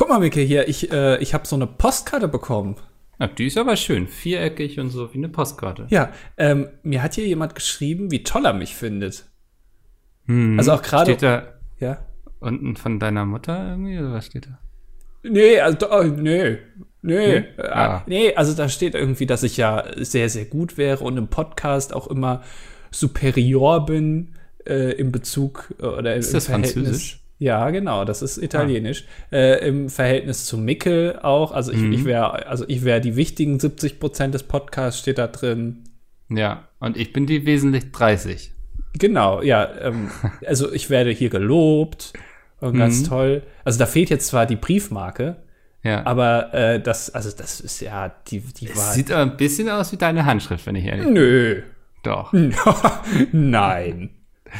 Guck mal, Micke, hier, ich, äh, ich habe so eine Postkarte bekommen. Ach, die ist aber schön. Viereckig und so wie eine Postkarte. Ja, ähm, mir hat hier jemand geschrieben, wie toll er mich findet. Hm. Also auch gerade. Steht da Ja. unten von deiner Mutter irgendwie oder was steht da? Nee, also, oh, nee. Nee, Nee? äh, Ah. nee, also da steht irgendwie, dass ich ja sehr, sehr gut wäre und im Podcast auch immer superior bin äh, im Bezug äh, oder im, Ist das im Verhältnis. Französisch? Ja, genau, das ist italienisch. Äh, Im Verhältnis zu Mickel auch, also ich, Mhm. ich wäre, also ich wäre die wichtigen 70 Prozent des Podcasts steht da drin. Ja, und ich bin die wesentlich 30. Genau, ja, ähm, also ich werde hier gelobt und ganz Mhm. toll. Also da fehlt jetzt zwar die Briefmarke, Ja. aber äh, das, also das ist ja die, die es war. sieht aber ein bisschen aus wie deine Handschrift, wenn ich ehrlich bin. Nö. Doch. Nein.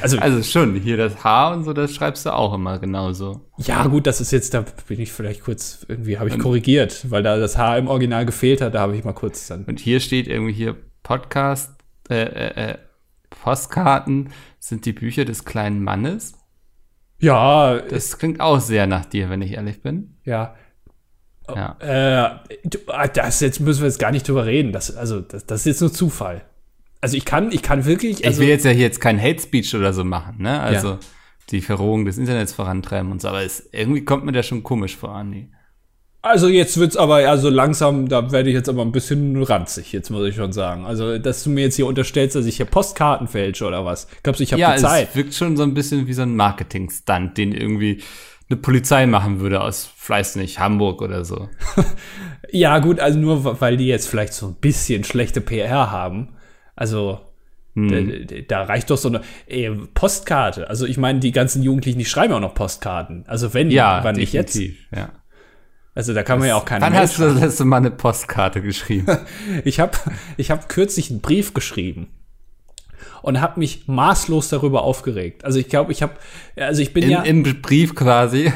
Also, Also schon, hier das H und so, das schreibst du auch immer genauso. ja, gut, das ist jetzt, da bin ich vielleicht kurz, irgendwie habe ich korrigiert, weil da das H im Original gefehlt hat, da habe ich mal kurz dann. Und hier steht irgendwie hier Podcast, äh, äh, äh, Postkarten sind die Bücher des kleinen Mannes. Ja, Das klingt auch sehr nach dir, wenn ich ehrlich bin. ja. Ja. Äh, ah, das jetzt müssen wir jetzt gar nicht drüber reden. Das, also, das, das ist jetzt nur Zufall. Also ich kann, ich kann wirklich, also, ich will jetzt ja hier jetzt kein Hate Speech oder so machen, ne? Also Ja. die Verrohung des Internets vorantreiben und so, aber es, irgendwie kommt mir das schon komisch vor, Andi. also jetzt wird's aber, also langsam, da werde ich jetzt aber ein bisschen ranzig, jetzt muss ich schon sagen. Also, dass du mir jetzt hier unterstellst, dass ich hier Postkarten fälsche oder was. Glaubst du, ich habe Ja, die Zeit? es wirkt schon so ein bisschen wie so ein Marketing-Stunt, den irgendwie eine Polizei machen würde aus, weiß nicht, Hamburg oder so. Ja, gut, also nur weil die jetzt vielleicht so ein bisschen schlechte PR haben. Also, Hm. da, da reicht doch so eine äh, Postkarte. Also, ich meine, die ganzen Jugendlichen, die schreiben auch noch Postkarten. Also, wenn, Ja, wann nicht jetzt. ja. Also, da kann man ja auch keine Wann hast du das letzte Mal eine Postkarte geschrieben? Ich habe ich hab kürzlich einen Brief geschrieben und habe mich maßlos darüber aufgeregt. Also ich glaube, ich habe, also ich bin In, ja, Im Brief quasi.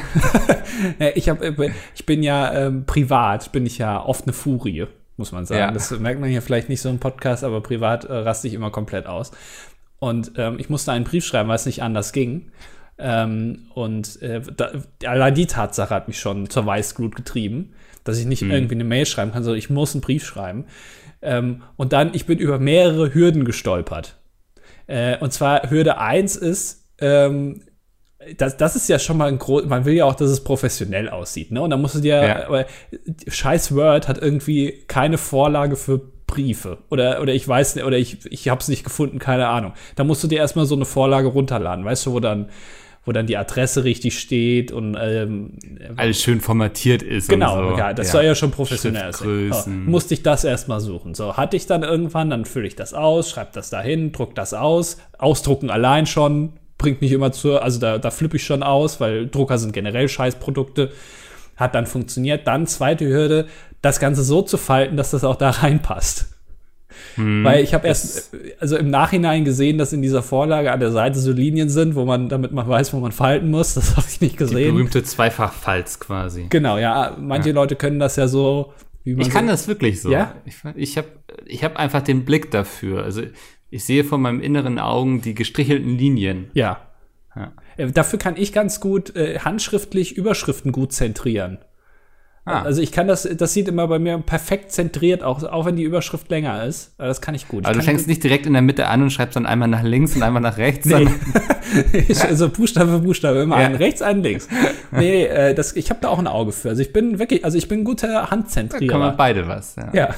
äh, ich habe, ich bin ja ähm, privat, bin ich ja oft eine Furie, muss man sagen. Ja. Das merkt man hier vielleicht nicht so im Podcast, aber privat äh, raste ich immer komplett aus. Und ähm, ich musste einen Brief schreiben, weil es nicht anders ging. Ähm, und äh, da, allein die Tatsache hat mich schon zur Weißglut getrieben, dass ich nicht irgendwie eine Mail schreiben kann, sondern ich muss einen Brief schreiben. Ähm, und dann, ich bin über mehrere Hürden gestolpert. Äh, und zwar Hürde 1 ist, ähm, das, das ist ja schon mal ein groß, man will ja auch, dass es professionell aussieht, ne? Und dann musst du dir, Ja. aber scheiß Word hat irgendwie keine Vorlage für Briefe. Oder, oder ich weiß nicht, oder ich, ich habe es nicht gefunden, keine Ahnung. Da musst du dir erstmal so eine Vorlage runterladen, weißt du, wo dann, wo dann die Adresse richtig steht und ähm, Alles schön formatiert ist. Genau, so. ja, das soll ja schon professionell sein. So, musste ich das erstmal suchen. So, hatte ich dann irgendwann, dann fülle ich das aus, schreibe das dahin, druck das aus. Ausdrucken allein schon bringt mich immer zur, also da, da flippe ich schon aus, weil Drucker sind generell Scheißprodukte. Hat dann funktioniert. Dann zweite Hürde, das Ganze so zu falten, dass das auch da reinpasst. Hm, Weil ich habe erst, also im Nachhinein gesehen, dass in dieser Vorlage an der Seite so Linien sind, wo man, damit man weiß, wo man falten muss. Das habe ich nicht Die gesehen. berühmte Zweifachfalz quasi. Genau, ja. Manche Leute können das ja so, wie man Ich so, kann das wirklich so. Ja? Ich, ich habe ich hab einfach den Blick dafür. Also ich sehe vor meinem inneren Augen die gestrichelten Linien. Ja. Ja. Äh, Dafür kann ich ganz gut äh, handschriftlich Überschriften gut zentrieren. Ah. Also ich kann das, das sieht immer bei mir perfekt zentriert, auch, auch wenn die Überschrift länger ist. Das kann ich gut. Ich Also du fängst nicht direkt in der Mitte an und schreibst dann einmal nach links und einmal nach rechts. Nee. also Buchstabe für Buchstabe, immer Ja. einen rechts, einen links. Nee, äh, das, ich habe da auch ein Auge für. Also ich bin wirklich, also ich bin ein guter Da Handzentrierer. kann man beide was. Ja. Ja.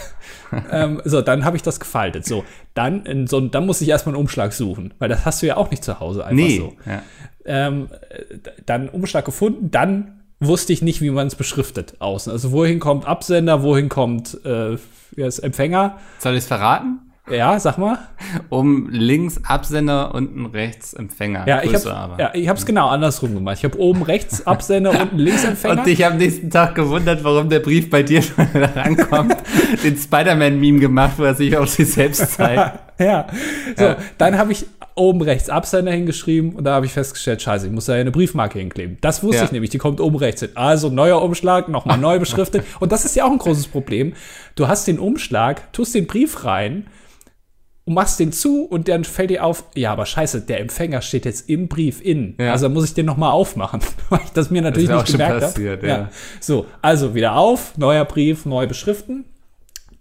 ähm, so, dann habe ich das gefaltet. So, dann, in so, dann muss ich erstmal einen Umschlag suchen, weil das hast du ja auch nicht zu Hause einfach Nee. so. Ja. Ähm, äh, dann Umschlag gefunden, dann wusste ich nicht, wie man es beschriftet außen. Also wohin kommt Absender, wohin kommt äh, Empfänger? Soll ich es verraten? Ja, sag mal. Um links Absender, unten rechts Empfänger. Ja, ich Größe habe aber. ja, ich hab's genau andersrum gemacht. Ich habe oben rechts Absender, unten links Empfänger. Und dich am nächsten Tag gewundert, warum der Brief bei dir schon rankommt. Den Spider-Man-Meme gemacht, wo er sich auf sich selbst zeigt. ja. So, Ja. dann habe ich oben rechts Absender hingeschrieben und da habe ich festgestellt, scheiße, ich muss da ja eine Briefmarke hinkleben. Das wusste Ja. ich nämlich, die kommt oben rechts hin. Also neuer Umschlag, nochmal neu beschriftet. und das ist ja auch ein großes Problem. Du hast den Umschlag, tust den Brief rein und machst den zu und dann fällt dir auf, ja, aber scheiße, der Empfänger steht jetzt im Brief in. Ja. Also muss ich den nochmal aufmachen, weil ich das mir natürlich das nicht gemerkt habe. Ja. ja. So, also wieder auf, neuer Brief, neu beschriften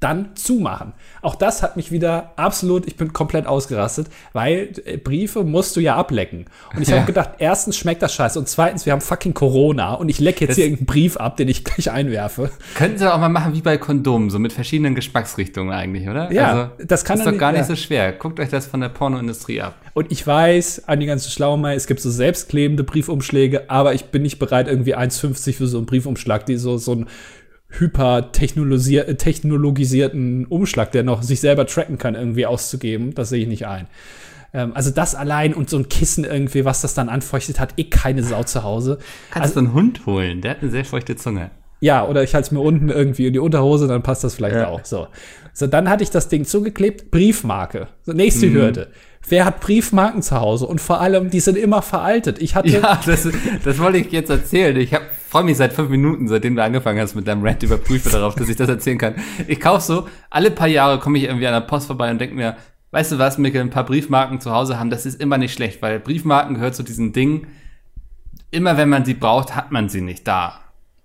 dann zumachen. Auch das hat mich wieder absolut, ich bin komplett ausgerastet, weil äh, Briefe musst du ja ablecken. Und ich ja. habe gedacht, erstens schmeckt das scheiße und zweitens, wir haben fucking Corona und ich lecke jetzt das hier irgendeinen Brief ab, den ich gleich einwerfe. Könnten sie auch mal machen wie bei Kondomen, so mit verschiedenen Geschmacksrichtungen eigentlich, oder? Ja, also, das kann ist doch gar nicht ja. so schwer. Guckt euch das von der Pornoindustrie ab. Und ich weiß, an die ganze Schlaumei, es gibt so selbstklebende Briefumschläge, aber ich bin nicht bereit, irgendwie 1,50 für so einen Briefumschlag, die so, so ein hyper-technologisierten Umschlag, der noch sich selber tracken kann, irgendwie auszugeben. Das sehe ich nicht ein. Ähm, also das allein und so ein Kissen irgendwie, was das dann anfeuchtet, hat eh keine Sau zu Hause. Kannst also, du einen Hund holen, der hat eine sehr feuchte Zunge. Ja, oder ich halte es mir unten irgendwie in die Unterhose, dann passt das vielleicht ja. auch. So. so, dann hatte ich das Ding zugeklebt, Briefmarke. So, nächste mhm. Hürde. Wer hat Briefmarken zu Hause? Und vor allem, die sind immer veraltet. Ich hatte. Ja, das, das wollte ich jetzt erzählen. Ich freue mich seit fünf Minuten, seitdem du angefangen hast mit deinem Rant über Briefe darauf, dass ich das erzählen kann. Ich kaufe so, alle paar Jahre komme ich irgendwie an der Post vorbei und denke mir, weißt du was, Mikkel, ein paar Briefmarken zu Hause haben, das ist immer nicht schlecht, weil Briefmarken gehört zu diesen Dingen, immer wenn man sie braucht, hat man sie nicht da.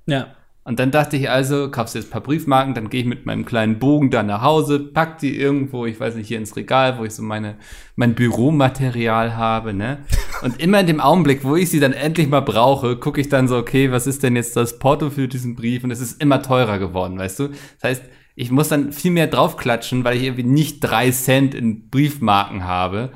Ja. Und dann dachte ich also, kaufst jetzt ein paar Briefmarken, dann gehe ich mit meinem kleinen Bogen da nach Hause, pack die irgendwo, ich weiß nicht, hier ins Regal, wo ich so meine, mein Büromaterial habe, ne? Und immer in dem Augenblick, wo ich sie dann endlich mal brauche, gucke ich dann so, okay, was ist denn jetzt das Porto für diesen Brief? Und es ist immer teurer geworden, weißt du? Das heißt, ich muss dann viel mehr draufklatschen, weil ich irgendwie nicht drei Cent in Briefmarken habe.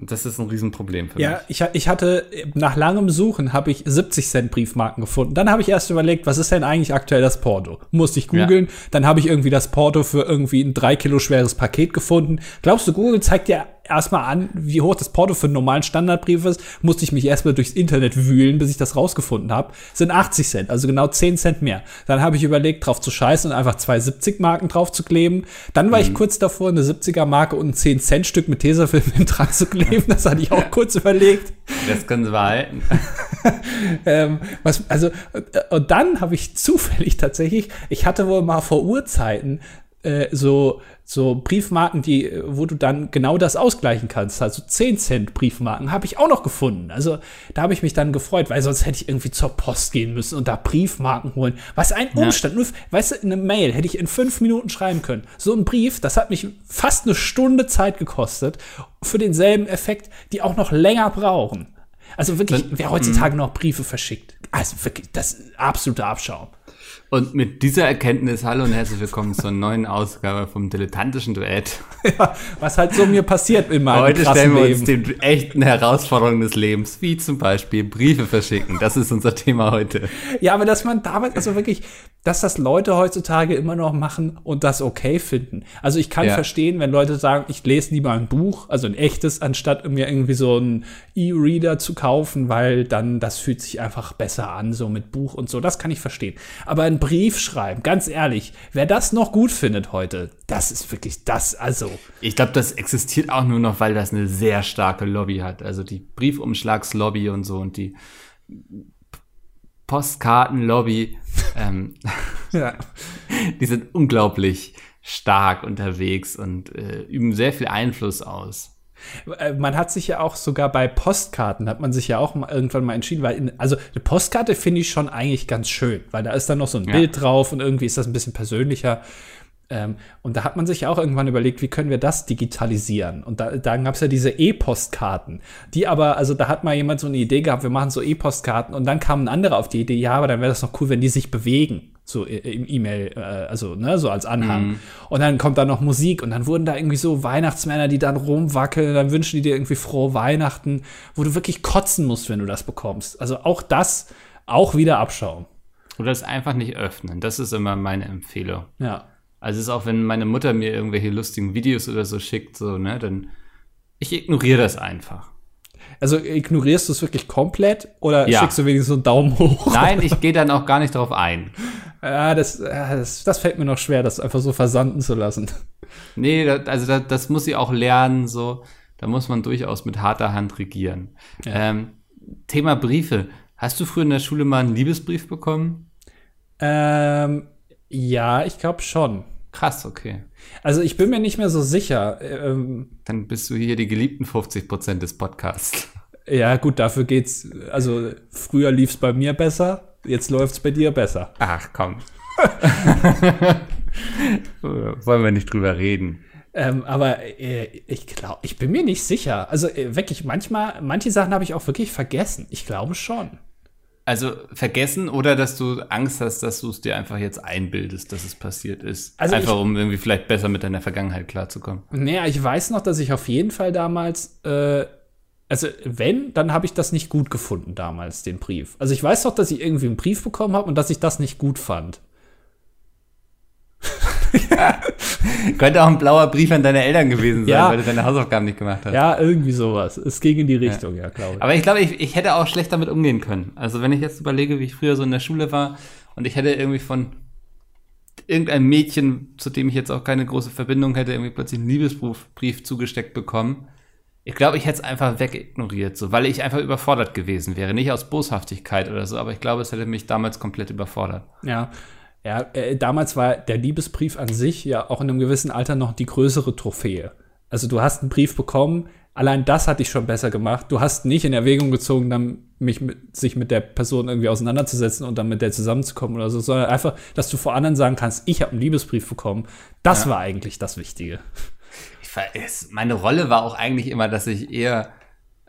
Und das ist ein Riesenproblem für ja, mich. Ja, ich, ich hatte nach langem Suchen habe ich 70 Cent Briefmarken gefunden. Dann habe ich erst überlegt, was ist denn eigentlich aktuell das Porto? Musste ich googeln. Ja. Dann habe ich irgendwie das Porto für irgendwie ein drei Kilo schweres Paket gefunden. Glaubst du, Google zeigt dir erstmal an, wie hoch das Porto für einen normalen Standardbrief ist, musste ich mich erstmal durchs Internet wühlen, bis ich das rausgefunden habe. Sind 80 Cent, also genau 10 Cent mehr. Dann habe ich überlegt, drauf zu scheißen und einfach zwei 70 Marken drauf zu kleben. Dann war mhm. ich kurz davor, eine 70er Marke und ein 10 Cent Stück mit Tesafilm dran zu kleben. Das hatte ich auch kurz überlegt. Das können sie behalten. ähm, was, also, äh, und dann habe ich zufällig tatsächlich, ich hatte wohl mal vor Urzeiten äh, so, so Briefmarken, die, wo du dann genau das ausgleichen kannst. Also 10 Cent Briefmarken habe ich auch noch gefunden. Also da habe ich mich dann gefreut, weil sonst hätte ich irgendwie zur Post gehen müssen und da Briefmarken holen. Was ein Umstand. Ja. Nur, weißt du, eine Mail hätte ich in fünf Minuten schreiben können. So ein Brief, das hat mich fast eine Stunde Zeit gekostet für denselben Effekt, die auch noch länger brauchen. Also wirklich, wer heutzutage mhm. noch Briefe verschickt, also wirklich, das ist absoluter Abschaum. Und mit dieser Erkenntnis, hallo und herzlich willkommen zur neuen Ausgabe vom dilettantischen Duett. Ja, was halt so mir passiert in meinem Heute stellen wir uns den echten Herausforderungen des Lebens, wie zum Beispiel Briefe verschicken. Das ist unser Thema heute. Ja, aber dass man damals, also wirklich, dass das Leute heutzutage immer noch machen und das okay finden. Also ich kann ja. verstehen, wenn Leute sagen, ich lese lieber ein Buch, also ein echtes, anstatt mir irgendwie so einen E-Reader zu kaufen, weil dann das fühlt sich einfach besser an, so mit Buch und so. Das kann ich verstehen. Aber ein Brief schreiben, ganz ehrlich, wer das noch gut findet heute, das ist wirklich das, also. Ich glaube, das existiert auch nur noch, weil das eine sehr starke Lobby hat. Also die Briefumschlagslobby und so und die Postkartenlobby, ähm, ja. die sind unglaublich stark unterwegs und äh, üben sehr viel Einfluss aus. Äh, man hat sich ja auch sogar bei Postkarten, hat man sich ja auch mal irgendwann mal entschieden, weil, in, also eine Postkarte finde ich schon eigentlich ganz schön, weil da ist dann noch so ein ja. Bild drauf und irgendwie ist das ein bisschen persönlicher. Ähm, und da hat man sich ja auch irgendwann überlegt, wie können wir das digitalisieren? Und da, da gab es ja diese E-Postkarten, die aber, also da hat mal jemand so eine Idee gehabt, wir machen so E-Postkarten und dann kam ein anderer auf die Idee, ja, aber dann wäre das noch cool, wenn die sich bewegen so im E-Mail, äh, also ne, so als Anhang. Mhm. Und dann kommt da noch Musik und dann wurden da irgendwie so Weihnachtsmänner, die dann rumwackeln, dann wünschen die dir irgendwie frohe Weihnachten, wo du wirklich kotzen musst, wenn du das bekommst. Also auch das, auch wieder Abschaum. Oder es einfach nicht öffnen. Das ist immer meine Empfehlung. Ja. Also es ist auch, wenn meine Mutter mir irgendwelche lustigen Videos oder so schickt, so, ne, dann ich ignoriere das einfach. Also ignorierst du es wirklich komplett oder ja. schickst du wenigstens so einen Daumen hoch? Nein, ich gehe dann auch gar nicht darauf ein. Ja, das, das, das fällt mir noch schwer, das einfach so versanden zu lassen. Nee, das, also das, das muss sie auch lernen, so. Da muss man durchaus mit harter Hand regieren. Ja. Ähm, Thema Briefe. Hast du früher in der Schule mal einen Liebesbrief bekommen? Ähm, ja, ich glaube schon. Krass, okay. Also ich bin mir nicht mehr so sicher. Ähm, Dann bist du hier die geliebten 50 Prozent des Podcasts. ja, gut, dafür geht's. Also früher lief's bei mir besser, jetzt läuft's bei dir besser. Ach, komm. Wollen wir nicht drüber reden. Ähm, aber äh, ich glaube, ich bin mir nicht sicher. Also äh, wirklich, manchmal, manche Sachen habe ich auch wirklich vergessen. Ich glaube schon. Also vergessen oder dass du Angst hast, dass du es dir einfach jetzt einbildest, dass es passiert ist. Also einfach ich- um irgendwie vielleicht besser mit deiner Vergangenheit klarzukommen. Naja, ich weiß noch, dass ich auf jeden Fall damals, äh, also wenn, dann habe ich das nicht gut gefunden damals, den Brief. Also ich weiß noch, dass ich irgendwie einen Brief bekommen habe und dass ich das nicht gut fand. Könnte auch ein blauer Brief an deine Eltern gewesen sein, Ja. weil du deine Hausaufgaben nicht gemacht hast. Ja, irgendwie sowas. Es ging in die Richtung, ja, glaube ich. Aber ich glaube, ich, ich hätte auch schlecht damit umgehen können. Also wenn ich jetzt überlege, wie ich früher so in der Schule war und ich hätte irgendwie von irgendeinem Mädchen, zu dem ich jetzt auch keine große Verbindung hätte, irgendwie plötzlich einen Liebesbrief zugesteckt bekommen. Ich glaube, ich hätte es einfach wegignoriert, so, weil ich einfach überfordert gewesen wäre. Nicht aus Boshaftigkeit oder so, aber ich glaube, es hätte mich damals komplett überfordert. Ja. Ja, äh, damals war der Liebesbrief an sich ja auch in einem gewissen Alter noch die größere Trophäe. Also du hast einen Brief bekommen, allein das hat dich schon besser gemacht. Du hast nicht in Erwägung gezogen, dann mich mit, sich mit der Person irgendwie auseinanderzusetzen und dann mit der zusammenzukommen oder so, sondern einfach, dass du vor anderen sagen kannst, ich habe einen Liebesbrief bekommen. Das war eigentlich das Wichtige. Ich meine Rolle war auch eigentlich immer, dass ich eher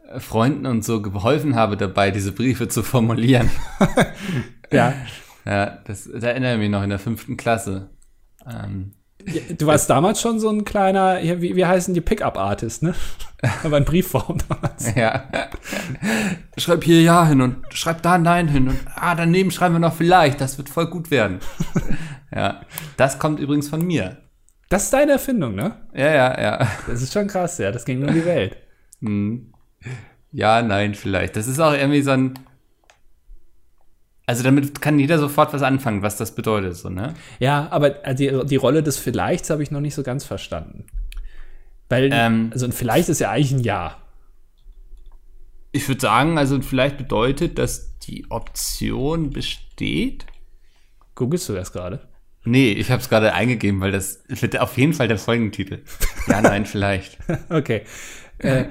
äh, Freunden und so geholfen habe dabei, diese Briefe zu formulieren. Ja. Ja, das, da erinnere ich mich noch in der fünften Klasse. Ähm, Du warst damals schon so ein kleiner, ja, wie, wie heißen die Pickup-Artist, ne? Aber in Briefform damals. ja. schreib hier Ja hin und schreib da Nein hin und ah, daneben schreiben wir noch vielleicht, das wird voll gut werden. ja, das kommt übrigens von mir. Das ist deine Erfindung, ne? Ja, ja, ja. Das ist schon krass, ja. Das ging um die Welt. Hm. Ja, nein, vielleicht. Das ist auch irgendwie so ein. Also damit kann jeder sofort was anfangen, was das bedeutet, so, ne? Ja, aber äh, die, die Rolle des Vielleichts habe ich noch nicht so ganz verstanden. Weil, Ähm. also ein Vielleicht ist ja eigentlich ein Ja. Ich würde sagen, also vielleicht bedeutet, dass die Option besteht. Googlest du das gerade? Nee, ich habe es gerade eingegeben, weil das wird auf jeden Fall der Folgentitel. Ja, nein, vielleicht. Okay. äh,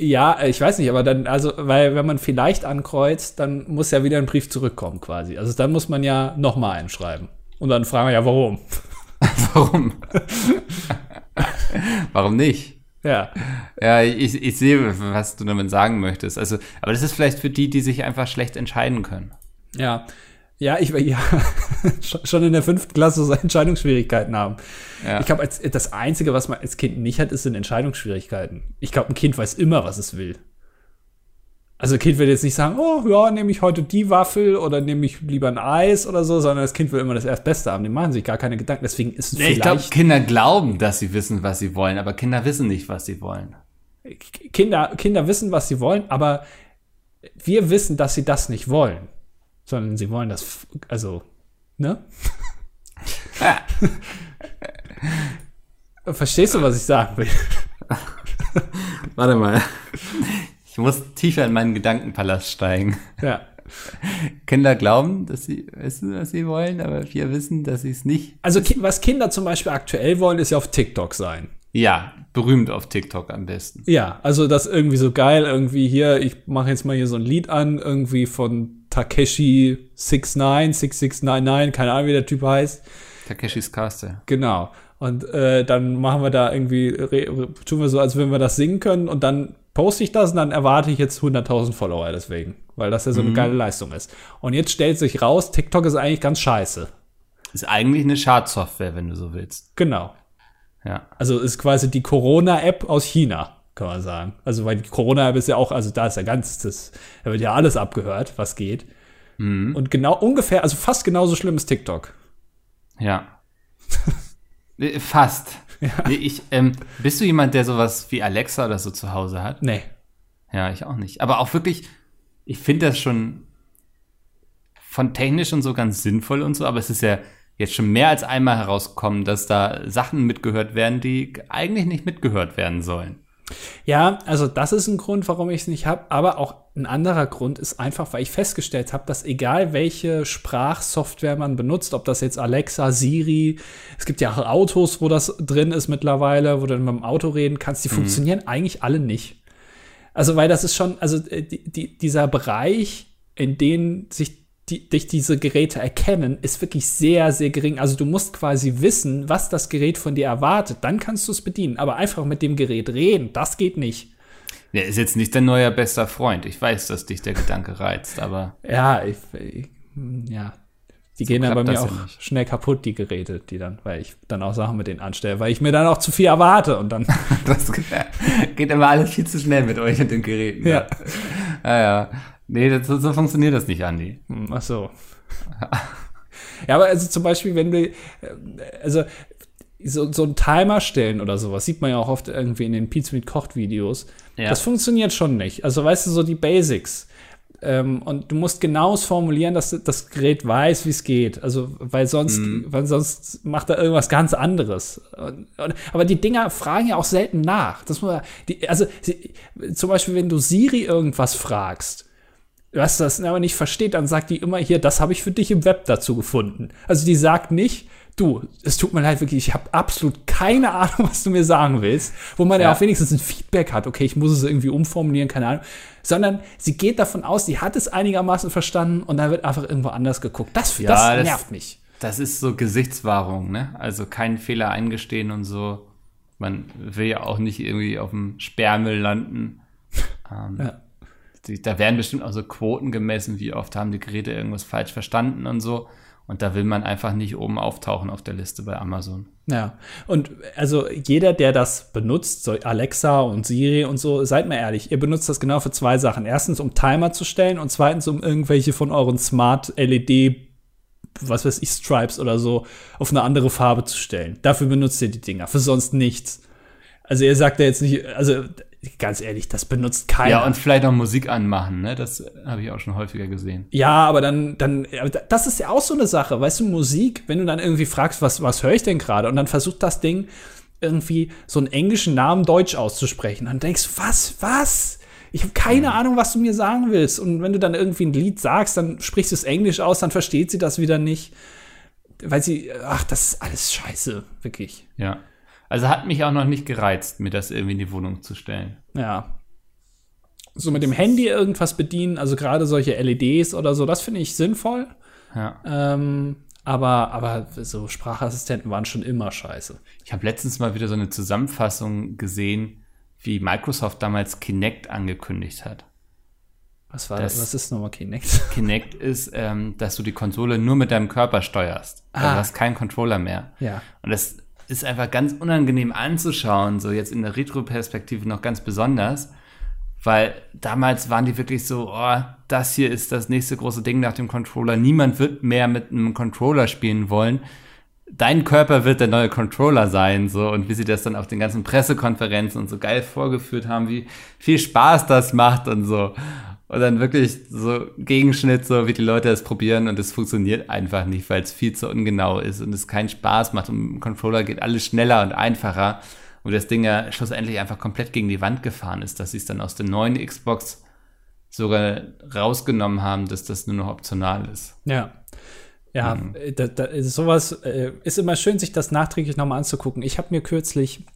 ja, ich weiß nicht, aber dann, also, weil wenn man vielleicht ankreuzt, dann muss ja wieder ein Brief zurückkommen quasi. Also dann muss man ja nochmal einschreiben. Und dann fragen wir ja, warum? Warum? Warum nicht? Ja. Ja, ich, ich sehe, was du damit sagen möchtest. Also, aber das ist vielleicht für die, die sich einfach schlecht entscheiden können. Ja. Ja, ich war ja schon in der fünften Klasse so Entscheidungsschwierigkeiten haben. Ja. Ich glaube, als das Einzige, was man als Kind nicht hat, ist sind Entscheidungsschwierigkeiten. Ich glaube, ein Kind weiß immer, was es will. Also ein Kind wird jetzt nicht sagen, oh ja, nehme ich heute die Waffel oder nehme ich lieber ein Eis oder so, sondern das Kind will immer das Erstbeste haben. Die machen sich gar keine Gedanken. Deswegen ist es Nee, ich glaube, vielleicht Kinder glauben, dass sie wissen, was sie wollen, aber Kinder wissen nicht, was sie wollen. Kinder, Kinder wissen, was sie wollen, aber wir wissen, dass sie das nicht wollen. Sondern sie wollen das, also, ne? Verstehst du, was ich sagen will? Warte mal. Ich muss tiefer in meinen Gedankenpalast steigen. Ja. Kinder glauben, dass sie wissen, was sie wollen, aber wir wissen, dass sie es nicht. Also, was Kinder zum Beispiel aktuell wollen, ist ja auf TikTok sein. Ja, berühmt auf TikTok am besten. Ja, also das irgendwie so geil, irgendwie hier, ich mache jetzt mal hier so ein Lied an, irgendwie von Takeshi 69, 6699, keine Ahnung, wie der Typ heißt. Takeshis Castle. Genau. Und äh, dann machen wir da irgendwie, tun wir so, als würden wir das singen können und dann poste ich das und dann erwarte ich jetzt 100.000 Follower deswegen, weil das ja so eine geile Leistung ist. Und jetzt stellt sich raus, TikTok ist eigentlich ganz scheiße. Ist eigentlich eine Schadsoftware, wenn du so willst. Genau. Ja. Also ist quasi die Corona-App aus China, kann man sagen. Also weil die Corona-App ist ja auch, also da ist ja ganz, das, da wird ja alles abgehört, was geht. Und genau ungefähr, also fast genauso schlimm ist TikTok. Ja. Äh, Fast. Nee, Ich, ähm, bist du jemand, der sowas wie Alexa oder so zu Hause hat? Nee. Ja, ich auch nicht. Aber auch wirklich, ich finde das schon von technisch und so ganz sinnvoll und so, aber es ist ja jetzt schon mehr als einmal herausgekommen, dass da Sachen mitgehört werden, die eigentlich nicht mitgehört werden sollen. Ja, also das ist ein Grund, warum ich es nicht habe. Aber auch ein anderer Grund ist einfach, weil ich festgestellt habe, dass egal welche Sprachsoftware man benutzt, ob das jetzt Alexa, Siri, es gibt ja auch Autos, wo das drin ist mittlerweile, wo du dann mit dem Auto reden kannst, die mhm. funktionieren eigentlich alle nicht. Also, weil das ist schon, also äh, die, die, dieser Bereich, in dem sich die, dich diese Geräte erkennen, ist wirklich sehr, sehr gering. Also du musst quasi wissen, was das Gerät von dir erwartet. Dann kannst du es bedienen. Aber einfach mit dem Gerät reden, das geht nicht. Der ist jetzt nicht dein neuer bester Freund. Ich weiß, dass dich der Gedanke reizt, aber. Ja, ich, ich ja. Die so gehen dann bei mir auch ja schnell kaputt, die Geräte, die dann, weil ich dann auch Sachen mit denen anstelle, weil ich mir dann auch zu viel erwarte und dann. das geht immer alles viel zu schnell mit euch und den Geräten. Ja. Ja, ja. Nee, das, so funktioniert das nicht, Andi. Hm, ach so. ja, aber also zum Beispiel, wenn wir, äh, also so, so einen Timer stellen oder sowas, sieht man ja auch oft irgendwie in den Pizza mit Kocht Videos. Ja. Das funktioniert schon nicht. Also weißt du, so die Basics. Ähm, und du musst genau formulieren, dass das Gerät weiß, wie es geht. Also, weil sonst, mhm. weil sonst macht er irgendwas ganz anderes. Und, und, aber die Dinger fragen ja auch selten nach. Das muss, die, also, sie, zum Beispiel, wenn du Siri irgendwas fragst, was das aber nicht versteht, dann sagt die immer hier, das habe ich für dich im Web dazu gefunden. Also die sagt nicht, du, es tut mir leid wirklich, ich habe absolut keine Ahnung, was du mir sagen willst, wo man ja. ja auch wenigstens ein Feedback hat, okay, ich muss es irgendwie umformulieren, keine Ahnung, sondern sie geht davon aus, sie hat es einigermaßen verstanden und dann wird einfach irgendwo anders geguckt. Das, ja, das nervt das, mich. Das ist so Gesichtswahrung, ne? Also keinen Fehler eingestehen und so. Man will ja auch nicht irgendwie auf dem Sperrmüll landen. Ähm, ja die, da werden bestimmt auch so Quoten gemessen, wie oft haben die Geräte irgendwas falsch verstanden und so. Und da will man einfach nicht oben auftauchen auf der Liste bei Amazon. Ja, und also jeder, der das benutzt, so Alexa und Siri und so, seid mal ehrlich, ihr benutzt das genau für zwei Sachen. Erstens, um Timer zu stellen und zweitens, um irgendwelche von euren Smart LED, was weiß ich, Stripes oder so, auf eine andere Farbe zu stellen. Dafür benutzt ihr die Dinger, für sonst nichts. Also ihr sagt ja jetzt nicht, also ganz ehrlich, das benutzt keiner. Ja, und vielleicht auch Musik anmachen, ne? Das habe ich auch schon häufiger gesehen. Ja, aber dann, dann, das ist ja auch so eine Sache, weißt du, Musik, wenn du dann irgendwie fragst, was, was höre ich denn gerade? Und dann versucht das Ding irgendwie so einen englischen Namen deutsch auszusprechen. Dann denkst du, was, was? Ich habe keine Ahnung, was du mir sagen willst. Und wenn du dann irgendwie ein Lied sagst, dann sprichst du es Englisch aus, dann versteht sie das wieder nicht. Weil sie, ach, das ist alles scheiße, wirklich. Ja. Also hat mich auch noch nicht gereizt, mir das irgendwie in die Wohnung zu stellen. Ja. So mit dem Handy irgendwas bedienen, also gerade solche LEDs oder so, das finde ich sinnvoll. Ja. Ähm, aber, aber so Sprachassistenten waren schon immer scheiße. Ich habe letztens mal wieder so eine Zusammenfassung gesehen, wie Microsoft damals Kinect angekündigt hat. Was war das? Was ist nochmal Kinect? Kinect ist, ähm, dass du die Konsole nur mit deinem Körper steuerst. Also ah. du hast keinen Controller mehr. Ja. Und das ist einfach ganz unangenehm anzuschauen, so jetzt in der Retro-Perspektive noch ganz besonders, weil damals waren die wirklich so, oh, das hier ist das nächste große Ding nach dem Controller. Niemand wird mehr mit einem Controller spielen wollen. Dein Körper wird der neue Controller sein, so und wie sie das dann auf den ganzen Pressekonferenzen und so geil vorgeführt haben, wie viel Spaß das macht und so. Und dann wirklich so Gegenschnitt, so wie die Leute es probieren und es funktioniert einfach nicht, weil es viel zu ungenau ist und es keinen Spaß macht. Und im Controller geht alles schneller und einfacher. Und das Ding ja schlussendlich einfach komplett gegen die Wand gefahren ist, dass sie es dann aus der neuen Xbox sogar rausgenommen haben, dass das nur noch optional ist. Ja. Ja, mhm. da, da, sowas äh, ist immer schön, sich das nachträglich nochmal anzugucken. Ich habe mir kürzlich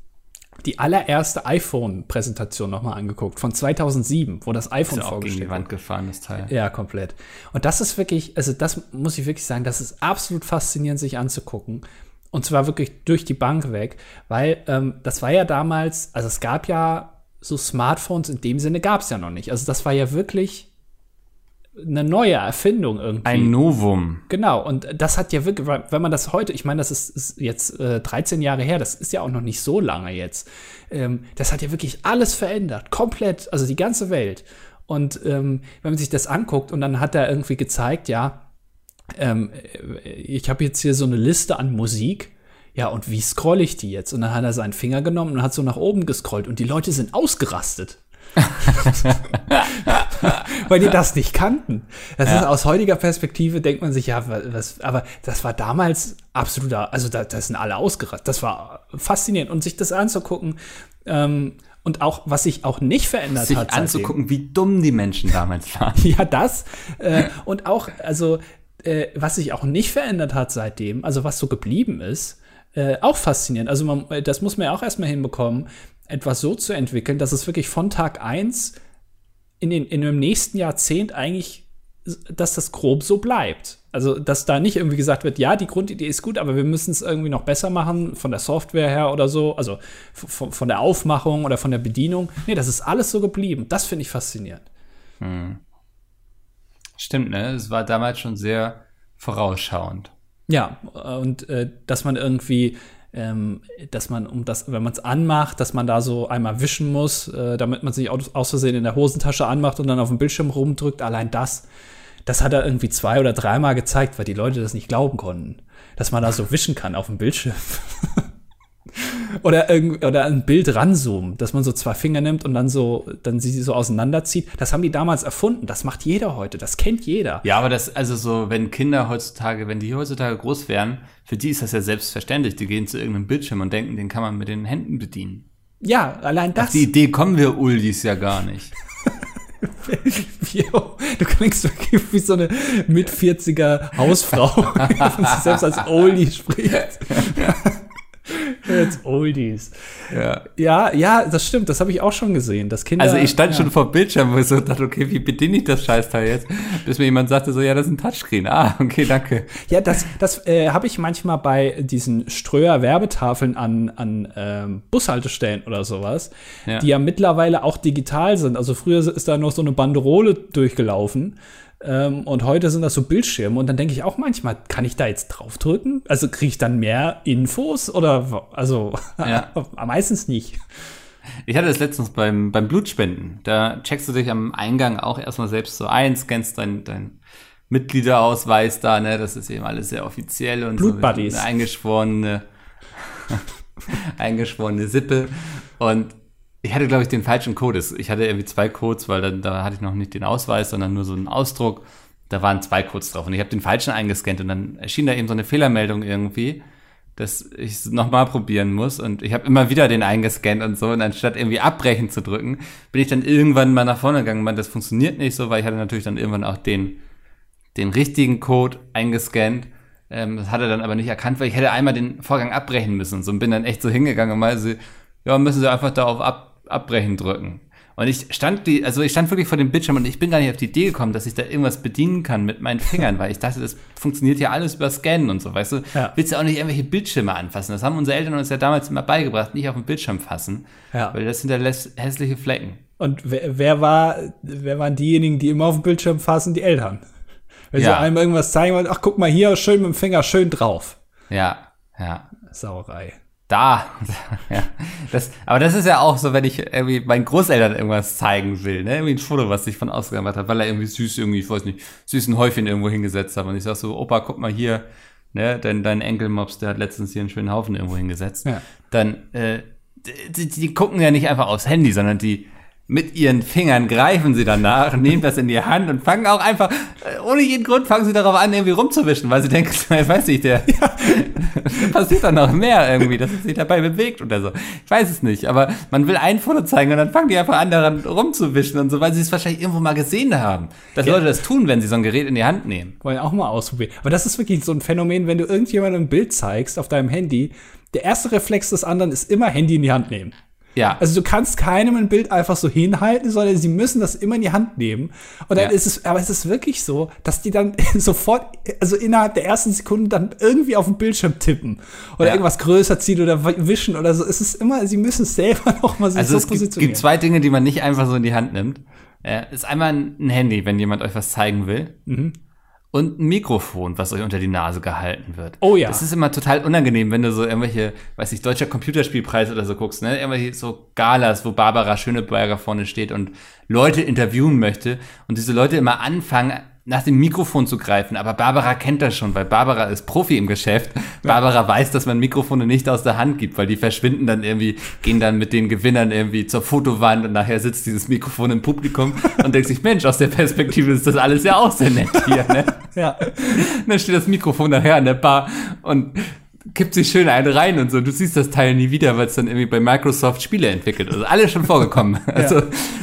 die allererste iPhone-Präsentation nochmal angeguckt, von 2007, wo das iPhone ist ja auch gegen die Wand gefahren, das Teil. Ja, komplett. Und das ist wirklich, also das muss ich wirklich sagen, das ist absolut faszinierend, sich anzugucken. Und zwar wirklich durch die Bank weg, weil ähm, das war ja damals, also es gab ja so Smartphones in dem Sinne gab es ja noch nicht. Also das war ja wirklich eine neue Erfindung irgendwie. Ein Novum. Genau, und das hat ja wirklich, wenn man das heute, ich meine, das ist, ist jetzt äh, 13 Jahre her, das ist ja auch noch nicht so lange jetzt. Ähm, das hat ja wirklich alles verändert, komplett, also die ganze Welt. Und ähm, wenn man sich das anguckt und dann hat er irgendwie gezeigt, ja, ähm, äh, ich habe jetzt hier so eine Liste an Musik. Ja, und wie scroll ich die jetzt? Und dann hat er seinen Finger genommen und hat so nach oben gescrollt und die Leute sind ausgerastet. Weil die das nicht kannten. Das ja. ist aus heutiger Perspektive denkt man sich, ja, was, aber das war damals absoluter, also da, das sind alle ausgerastet. Das war faszinierend. Und sich das anzugucken, ähm, Und auch, was sich auch nicht verändert Sich hat. seitdem. anzugucken, wie dumm die Menschen damals waren. Ja, das. Äh, und auch, also, äh, was sich auch nicht verändert hat seitdem, also was so geblieben ist, äh, auch faszinierend. Also, man, äh, das muss man ja auch erstmal hinbekommen, etwas so zu entwickeln, dass es wirklich von Tag eins in, den, in dem nächsten Jahrzehnt eigentlich, dass das grob so bleibt. Also, dass da nicht irgendwie gesagt wird, ja, die Grundidee ist gut, aber wir müssen es irgendwie noch besser machen, von der Software her oder so, also von, von der Aufmachung oder von der Bedienung. Nee, das ist alles so geblieben. Das finde ich faszinierend. Stimmt, ne? Es war damals schon sehr vorausschauend. Ja, und äh, dass man irgendwie, ähm, dass man, um das, wenn man es anmacht, dass man da so einmal wischen muss, äh, damit man sich aus, Versehen in der Hosentasche anmacht und dann auf dem Bildschirm rumdrückt, allein das, das hat er irgendwie zwei oder dreimal gezeigt, weil die Leute das nicht glauben konnten. Dass man da so wischen kann auf dem Bildschirm. oder, oder ein Bild ranzoomen, dass man so zwei Finger nimmt und dann so, dann sie so auseinanderzieht. Das haben die damals erfunden. Das macht jeder heute. Das kennt jeder. Ja, aber das, also so, wenn Kinder heutzutage, wenn die heutzutage groß wären, für die ist das ja selbstverständlich. Die gehen zu irgendeinem Bildschirm und denken, den kann man mit den Händen bedienen. Ja, allein das. Auf die Idee kommen wir Uldis ja gar nicht. Du klingst wirklich wie so eine mit 40er Hausfrau, die von sich selbst als Oldie spricht. Jetzt Oldies. Ja. Ja, ja, das stimmt, das habe ich auch schon gesehen. Das Kinder, Also ich stand ja. schon vor Bildschirm, wo ich so dachte, okay, wie bediene ich das Scheißteil jetzt? Bis mir jemand sagte so, ja, das ist ein Touchscreen. Ah, okay, danke. Ja, das, das äh, habe ich manchmal bei diesen Ströer-Werbetafeln an, an ähm, Bushaltestellen oder sowas, Ja. die ja mittlerweile auch digital sind. Also früher ist da noch so eine Banderole durchgelaufen. Ähm, und heute sind das so Bildschirme. Und dann denke ich auch manchmal, kann ich da jetzt draufdrücken? Also kriege ich dann mehr Infos? Oder also Ja. meistens nicht. Ich hatte das letztens beim, beim Blutspenden. Da checkst du dich am Eingang auch erstmal selbst so ein, scannst dein, dein Mitgliederausweis da, ne? Das ist eben alles sehr offiziell und Blutbuddies. so eine eingeschworene, eingeschworene Sippe. Und ich hatte, glaube ich, den falschen Code. Ich hatte irgendwie zwei Codes, weil dann, da hatte ich noch nicht den Ausweis, sondern nur so einen Ausdruck. Da waren zwei Codes drauf und ich habe den falschen eingescannt und dann erschien da eben so eine Fehlermeldung irgendwie, dass ich es nochmal probieren muss und ich habe immer wieder den eingescannt und so und anstatt irgendwie abbrechen zu drücken, bin ich dann irgendwann mal nach vorne gegangen und meinte, das funktioniert nicht so, weil ich hatte natürlich dann irgendwann auch den, den richtigen Code eingescannt. Ähm, das hat er dann aber nicht erkannt, weil ich hätte einmal den Vorgang abbrechen müssen so und bin dann echt so hingegangen und meinte, ja, müssen Sie einfach da auf ab, abbrechen drücken. Und ich stand die, also ich stand wirklich vor dem Bildschirm und ich bin gar nicht auf die Idee gekommen, dass ich da irgendwas bedienen kann mit meinen Fingern, weil ich dachte, das funktioniert ja alles über Scannen und so, weißt du? Ja. Willst du auch nicht irgendwelche Bildschirme anfassen? Das haben unsere Eltern uns ja damals immer beigebracht, nicht auf den Bildschirm fassen, Ja. weil das hinterlässt hässliche Flecken. Und wer, wer war, wer waren diejenigen, die immer auf dem Bildschirm fassen? Die Eltern. Wenn sie Ja. einem irgendwas zeigen wollen, ach guck mal hier, schön mit dem Finger, schön drauf. Ja, ja. Sauerei. Da. ja. Das, aber das ist ja auch so, wenn ich irgendwie meinen Großeltern irgendwas zeigen will, ne? Irgendwie ein Foto, was ich von Oscar gemacht habe, weil er irgendwie süß irgendwie, ich weiß nicht, süßen Häufchen irgendwo hingesetzt hat. Und ich sag so, Opa, guck mal hier, ne, dein, dein Enkelmops, der hat letztens hier einen schönen Haufen irgendwo hingesetzt. Ja. Dann, äh, die, die gucken ja nicht einfach aufs Handy, sondern die mit ihren Fingern greifen sie danach, nehmen das in die Hand und fangen auch einfach, äh, ohne jeden Grund, fangen sie darauf an, irgendwie rumzuwischen, weil sie denken, ich weiß nicht, der, da passiert dann noch mehr irgendwie, dass es sich dabei bewegt oder so. Ich weiß es nicht, aber man will ein Foto zeigen und dann fangen die einfach an, daran rumzuwischen und so, weil sie es wahrscheinlich irgendwo mal gesehen haben. Dass Ja. Leute das tun, wenn sie so ein Gerät in die Hand nehmen. Wollen auch mal ausprobieren. Aber das ist wirklich so ein Phänomen, wenn du irgendjemandem ein Bild zeigst auf deinem Handy, der erste Reflex des anderen ist immer Handy in die Hand nehmen. Ja. Also du kannst keinem ein Bild einfach so hinhalten, sondern sie müssen das immer in die Hand nehmen. Und dann Ja. ist es, aber es ist wirklich so, dass die dann sofort, also innerhalb der ersten Sekunden dann irgendwie auf den Bildschirm tippen oder Ja. irgendwas größer ziehen oder wischen oder so. Es ist immer, sie müssen es selber noch mal sich Also so es gibt, positionieren. gibt zwei Dinge, die man nicht einfach so in die Hand nimmt. Ja, ist einmal ein Handy, wenn jemand euch was zeigen will. Mhm. Und ein Mikrofon, was euch unter die Nase gehalten wird. Oh ja. Das ist immer total unangenehm, wenn du so irgendwelche, weiß ich, deutscher Computerspielpreis oder so guckst, ne? Irgendwelche so Galas, wo Barbara Schöneberger vorne steht und Leute interviewen möchte und diese Leute immer anfangen, nach dem Mikrofon zu greifen. Aber Barbara kennt das schon, weil Barbara ist Profi im Geschäft. Barbara weiß, dass man Mikrofone nicht aus der Hand gibt, weil die verschwinden dann irgendwie, gehen dann mit den Gewinnern irgendwie zur Fotowand und nachher sitzt dieses Mikrofon im Publikum und denkt sich, Mensch, aus der Perspektive ist das alles ja auch sehr nett hier, ne? ja. Und dann steht das Mikrofon nachher an der Bar und kippt sich schön einen rein und so. Du siehst das Teil nie wieder, weil es dann irgendwie bei Microsoft Spiele entwickelt. Also alles schon vorgekommen. Also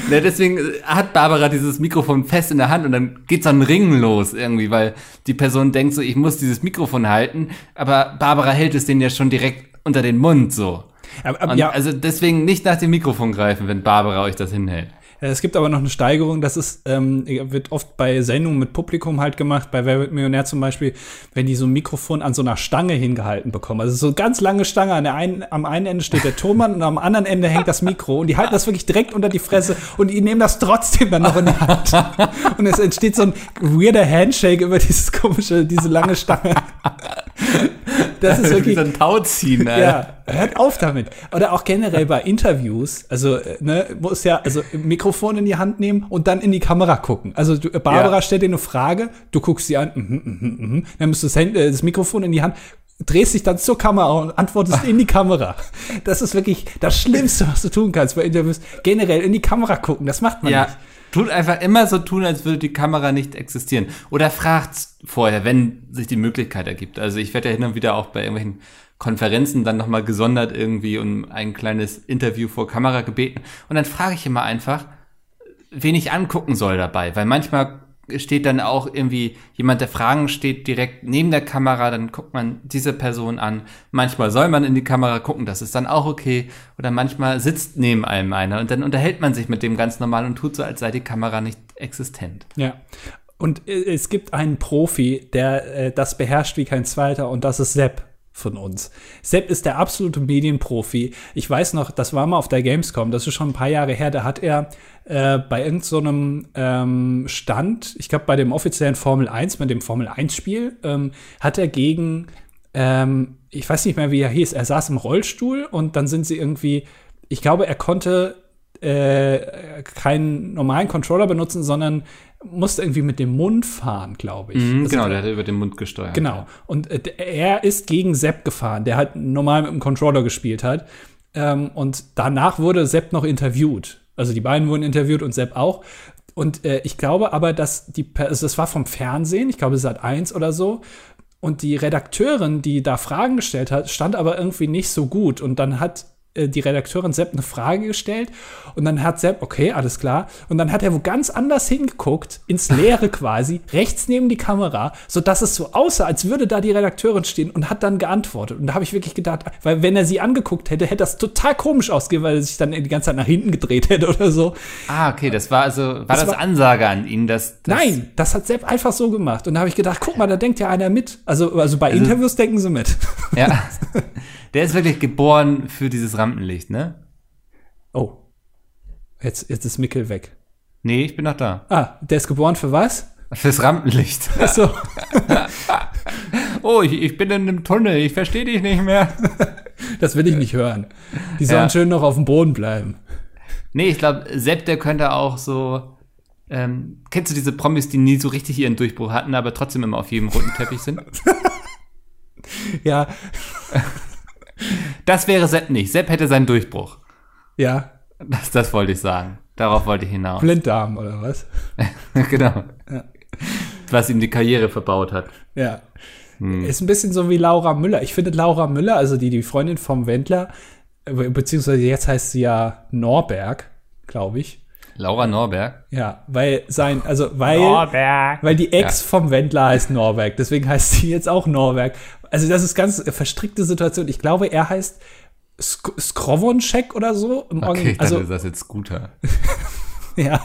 ne, deswegen hat Barbara dieses Mikrofon fest in der Hand und dann geht so ein Ringen los irgendwie, weil die Person denkt so, ich muss dieses Mikrofon halten, aber Barbara hält es denen ja schon direkt unter den Mund so. Aber, aber, ja, Also deswegen nicht nach dem Mikrofon greifen, wenn Barbara euch das hinhält. Äh, Es gibt aber noch eine Steigerung, das ist, ähm, wird oft bei Sendungen mit Publikum halt gemacht, bei Wer wird Millionär zum Beispiel, wenn die so ein Mikrofon an so einer Stange hingehalten bekommen. Also so eine ganz lange Stange, an der einen, am einen Ende steht der Tonmann und am anderen Ende hängt das Mikro und die halten das wirklich direkt unter die Fresse und die nehmen das trotzdem dann noch in die Hand. Und es entsteht so ein weirder Handshake über dieses komische, diese lange Stange. Das ist wirklich, so ein Tauziehen, Alter. ja, hört auf damit. Oder auch generell bei Interviews, also äh, ne, muss ja also Mikrofon in die Hand nehmen und dann in die Kamera gucken. Also du, Barbara Ja. stellt dir eine Frage, du guckst sie an, mhm, mhm, mhm, dann musst du das, äh, das Mikrofon in die Hand, drehst dich dann zur Kamera und antwortest in die Kamera. Das ist wirklich das Schlimmste, was du tun kannst bei Interviews. Generell in die Kamera gucken, das macht man Ja, nicht. tut einfach immer so tun, als würde die Kamera nicht existieren. Oder fragt vorher, wenn sich die Möglichkeit ergibt. Also ich werde ja hin und wieder auch bei irgendwelchen Konferenzen dann nochmal gesondert irgendwie um ein kleines Interview vor Kamera gebeten. Und dann frage ich immer einfach, wen ich angucken soll dabei. Weil manchmal steht dann auch irgendwie jemand, der Fragen steht, direkt neben der Kamera, dann guckt man diese Person an. Manchmal soll man in die Kamera gucken, das ist dann auch okay. Oder manchmal sitzt neben einem einer und dann unterhält man sich mit dem ganz normal und tut so, als sei die Kamera nicht existent. Ja. Und äh, es gibt einen Profi, der äh, das beherrscht wie kein zweiter, und das ist Sepp von uns. Sepp ist der absolute Medienprofi. Ich weiß noch, das war mal auf der Gamescom, das ist schon ein paar Jahre her, da hat er äh, bei irgendeinem ähm, Stand, ich glaube bei dem offiziellen Formel 1, mit dem Formel 1-Spiel, ähm, hat er gegen, ähm, ich weiß nicht mehr, wie er hieß, er saß im Rollstuhl und dann sind sie irgendwie, ich glaube, er konnte äh, keinen normalen Controller benutzen, sondern musste irgendwie mit dem Mund fahren, glaube ich. Mhm, genau, der hat über den Mund gesteuert. Genau. Und äh, er ist gegen Sepp gefahren, der halt normal mit dem Controller gespielt hat. Ähm, und danach wurde Sepp noch interviewt. Also die beiden wurden interviewt und Sepp auch. Und äh, ich glaube aber, dass die, also das war vom Fernsehen, ich glaube, Sat 1 oder so. Und die Redakteurin, die da Fragen gestellt hat, stand aber irgendwie nicht so gut. Und dann hat äh, die Redakteurin Sepp eine Frage gestellt und dann hat Sepp, okay, alles klar. Und dann hat er wo ganz anders hingeguckt, ins Leere quasi, rechts neben die Kamera, sodass es so aussah, als würde da die Redakteurin stehen und hat dann geantwortet. Und da habe ich wirklich gedacht, weil wenn er sie angeguckt hätte, hätte das total komisch ausgesehen, weil er sich dann die ganze Zeit nach hinten gedreht hätte oder so. Ah, okay, das war also, war das, war- Ansage an ihn, dass, dass Nein, das hat Sepp einfach so gemacht. Und da habe ich gedacht, guck mal, da denkt ja einer mit. Also, also bei Interviews denken sie mit. Ja. Der ist wirklich geboren für dieses Rampenlicht, ne? Oh. Jetzt, jetzt ist Mickel weg. Nee, ich bin noch da. Ah, der ist geboren für was? Fürs Rampenlicht. Achso. Oh, ich, ich bin in einem Tunnel, ich verstehe dich nicht mehr. Das will ich nicht hören. Die sollen Ja. schön noch auf dem Boden bleiben. Nee, ich glaube, Sepp, der könnte auch so. Ähm, kennst du diese Promis, die nie so richtig ihren Durchbruch hatten, aber trotzdem immer auf jedem roten Teppich sind? Ja, Das wäre Sepp nicht. Sepp hätte seinen Durchbruch. ja. Das, das wollte ich sagen. Darauf wollte ich hinaus. Blinddarm oder was? genau. Ja. Was ihm die Karriere verbaut hat. Ja. Hm. Ist ein bisschen so wie Laura Müller. Ich finde Laura Müller, also die, die Freundin vom Wendler, beziehungsweise jetzt heißt sie ja Norberg, glaube ich. Laura Norberg. Ja, weil sein, also weil, Norberg. weil die Ex vom Wendler heißt Norberg, deswegen heißt sie jetzt auch Norberg. Also das ist ganz verstrickte Situation. Ich glaube, er heißt Sk Skrovonschek oder so. Im Okay, ich dachte, also du sagst jetzt Scooter. ja,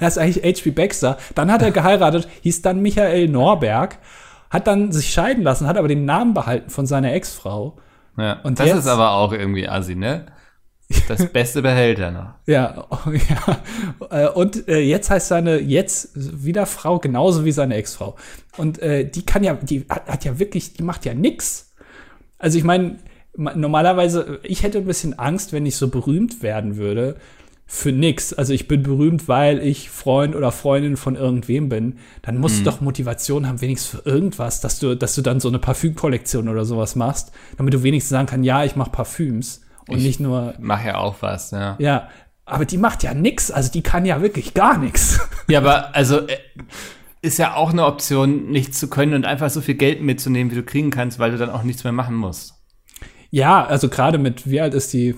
das ist eigentlich H.P. Baxter. Dann hat er geheiratet, hieß dann Michael Norberg, hat dann sich scheiden lassen, hat aber den Namen behalten von seiner Ex-Frau. Ja. Und das jetzt- ist aber auch irgendwie assi, ne? Das Beste behält er noch. Ja, ja. Äh, Und äh, jetzt heißt seine jetzt wieder Frau genauso wie seine Ex-Frau. Und äh, die kann ja, die hat, hat ja wirklich, die macht ja nix. Also ich meine, ma- normalerweise, ich hätte ein bisschen Angst, wenn ich so berühmt werden würde für nix. Also ich bin berühmt, weil ich Freund oder Freundin von irgendwem bin. Dann musst du doch Motivation haben, wenigstens für irgendwas, dass du, dass du dann so eine Parfümkollektion oder sowas machst, damit du wenigstens sagen kannst, ja, ich mache Parfüms und Ich- nicht nur Mach ja auch was, ja. ja, aber die macht ja nix, also die kann ja wirklich gar nix. Ja, aber also äh, ist ja auch eine Option, nichts zu können und einfach so viel Geld mitzunehmen, wie du kriegen kannst, weil du dann auch nichts mehr machen musst. Ja, also gerade mit, wie alt ist die?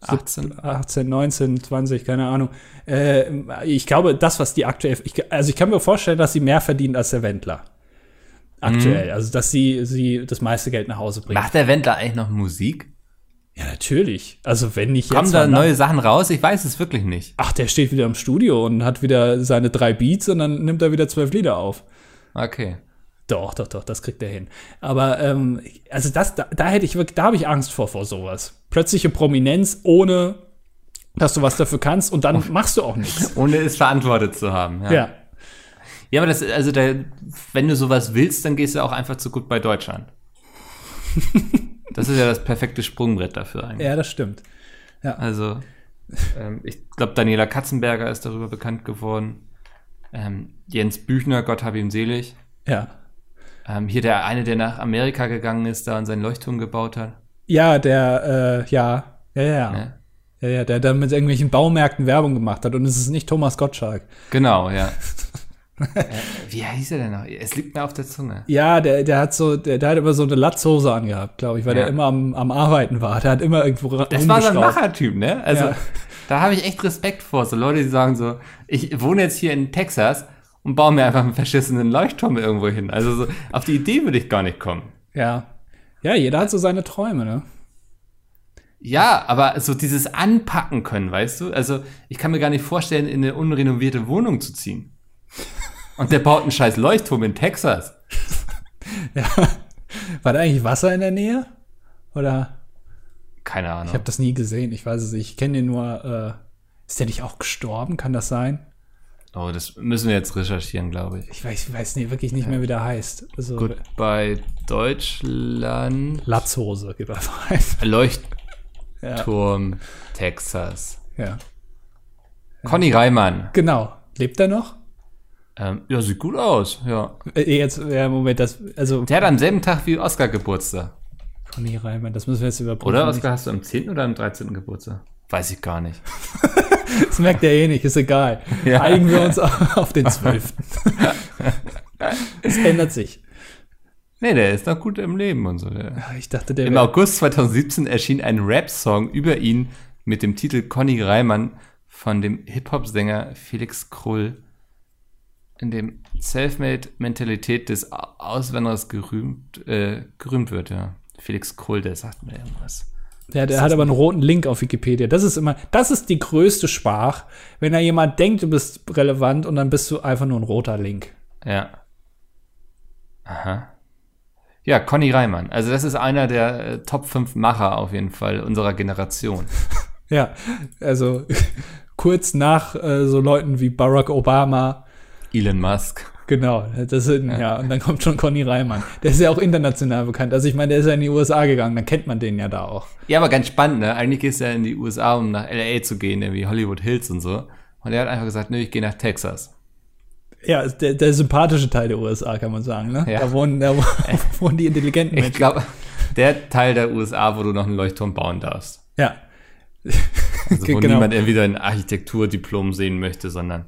18. 18, 19, 20, keine Ahnung. Äh, ich glaube, das, was die aktuell, ich, also ich kann mir vorstellen, dass sie mehr verdient als der Wendler. Aktuell. Mhm. Also, dass sie, sie das meiste Geld nach Hause bringt. Macht der Wendler eigentlich noch Musik? Ja, natürlich. Also, wenn nicht Kommen jetzt. da wann dann? neue Sachen raus? Ich weiß es wirklich nicht. Ach, der steht wieder im Studio und hat wieder seine drei Beats und dann nimmt er wieder zwölf Lieder auf. Okay. Doch, doch, doch, das kriegt er hin. Aber ähm, also das, da, da hätte ich wirklich, da habe ich Angst vor vor sowas. Plötzliche Prominenz, ohne dass du was dafür kannst und dann machst du auch nichts. Ohne es verantwortet zu haben. Ja. Ja. Ja, aber das, also der, wenn du sowas willst, dann gehst du auch einfach zu gut bei Deutschland. das ist ja das perfekte Sprungbrett dafür eigentlich. ja, das stimmt. Also, ähm, ich glaube, Daniela Katzenberger ist darüber bekannt geworden. Ähm, Jens Büchner, Gott hab ihm selig. Ja. Ähm, hier der eine, der nach Amerika gegangen ist, da und seinen Leuchtturm gebaut hat. Ja, der, äh, ja, ja, ja, ja. Ja, ja, der dann mit irgendwelchen Baumärkten Werbung gemacht hat und es ist nicht Thomas Gottschalk. Genau, ja. äh, wie hieß er denn noch? Es liegt mir auf der Zunge. Ja, der, der hat so, der, der hat immer so eine Latzhose angehabt, glaube ich, weil Ja. der immer am, am Arbeiten war. Der hat immer irgendwo Das war so ein. Machertyp, ne? Also, Ja. da habe ich echt Respekt vor. So Leute, die sagen so, ich wohne jetzt hier in Texas und baue mir einfach einen verschissenen Leuchtturm irgendwo hin. Also, so, auf die Idee würde ich gar nicht kommen. Ja. Ja, jeder hat so seine Träume, ne? Ja, aber so dieses Anpacken können, weißt du? Also, ich kann mir gar nicht vorstellen, in eine unrenovierte Wohnung zu ziehen. Und der baut einen scheiß Leuchtturm in Texas. Ja. War da eigentlich Wasser in der Nähe? Oder? Keine Ich Ahnung. habe das nie gesehen, ich weiß es nicht. Ich kenne den nur, äh, ist der nicht auch gestorben? Kann das sein? Oh, das müssen wir jetzt recherchieren, glaube ich. Ich weiß, ich weiß nie, wirklich nicht mehr, wie der heißt. Also, Gut, bei Deutschland Latzhose, gibt einfach ein. Leuchtturm Ja. Texas. ja. Conny Reimann. Genau. Lebt er noch? Ähm, ja, sieht gut aus, ja. Äh, jetzt, ja, Moment, das, also, Der hat am selben Tag wie Oscar Geburtstag. Conny Reimann, das müssen wir jetzt überprüfen. Oder, Oscar, hast du am 10. oder am 13. Geburtstag? Weiß ich gar nicht. Das merkt er eh nicht, ist egal. Ja. Einigen wir uns auf den 12. Es ändert sich. Nee, der ist noch gut im Leben und so. Ich dachte, der Im August 2017 erschien ein Rap-Song über ihn mit dem Titel Conny Reimann von dem Hip-Hop-Sänger Felix Krull, in dem Selfmade-Mentalität des Au- Auswanderers gerühmt, äh, gerühmt wird, ja. Felix Krull, der sagt mir irgendwas. Ja, der hat aber einen roten Link auf Wikipedia. Das ist immer, das ist die größte Schwach, wenn da jemand denkt, du bist relevant und dann bist du einfach nur ein roter Link. Ja. Aha. Ja, Conny Reimann. Also das ist einer der äh, Top 5 Macher auf jeden Fall unserer Generation. Ja, also kurz nach äh, so Leuten wie Barack Obama, Elon Musk. genau, das sind, ja. und dann kommt schon Conny Reimann. Der ist ja auch international bekannt. Also ich meine, der ist ja in die USA gegangen, dann kennt man den ja da auch. Ja, aber ganz spannend, ne? Eigentlich ist er in die USA, um nach LA zu gehen, wie Hollywood Hills und so. Und er hat einfach gesagt, nö, ich gehe nach Texas. Ja, der, der sympathische Teil der USA, kann man sagen, ne? Ja. Da wohnen, da wohnen die intelligenten Ich Menschen. glaube, der Teil der USA, wo du noch einen Leuchtturm bauen darfst. Ja. Also wo Genau. niemand entweder ein Architekturdiplom sehen möchte, sondern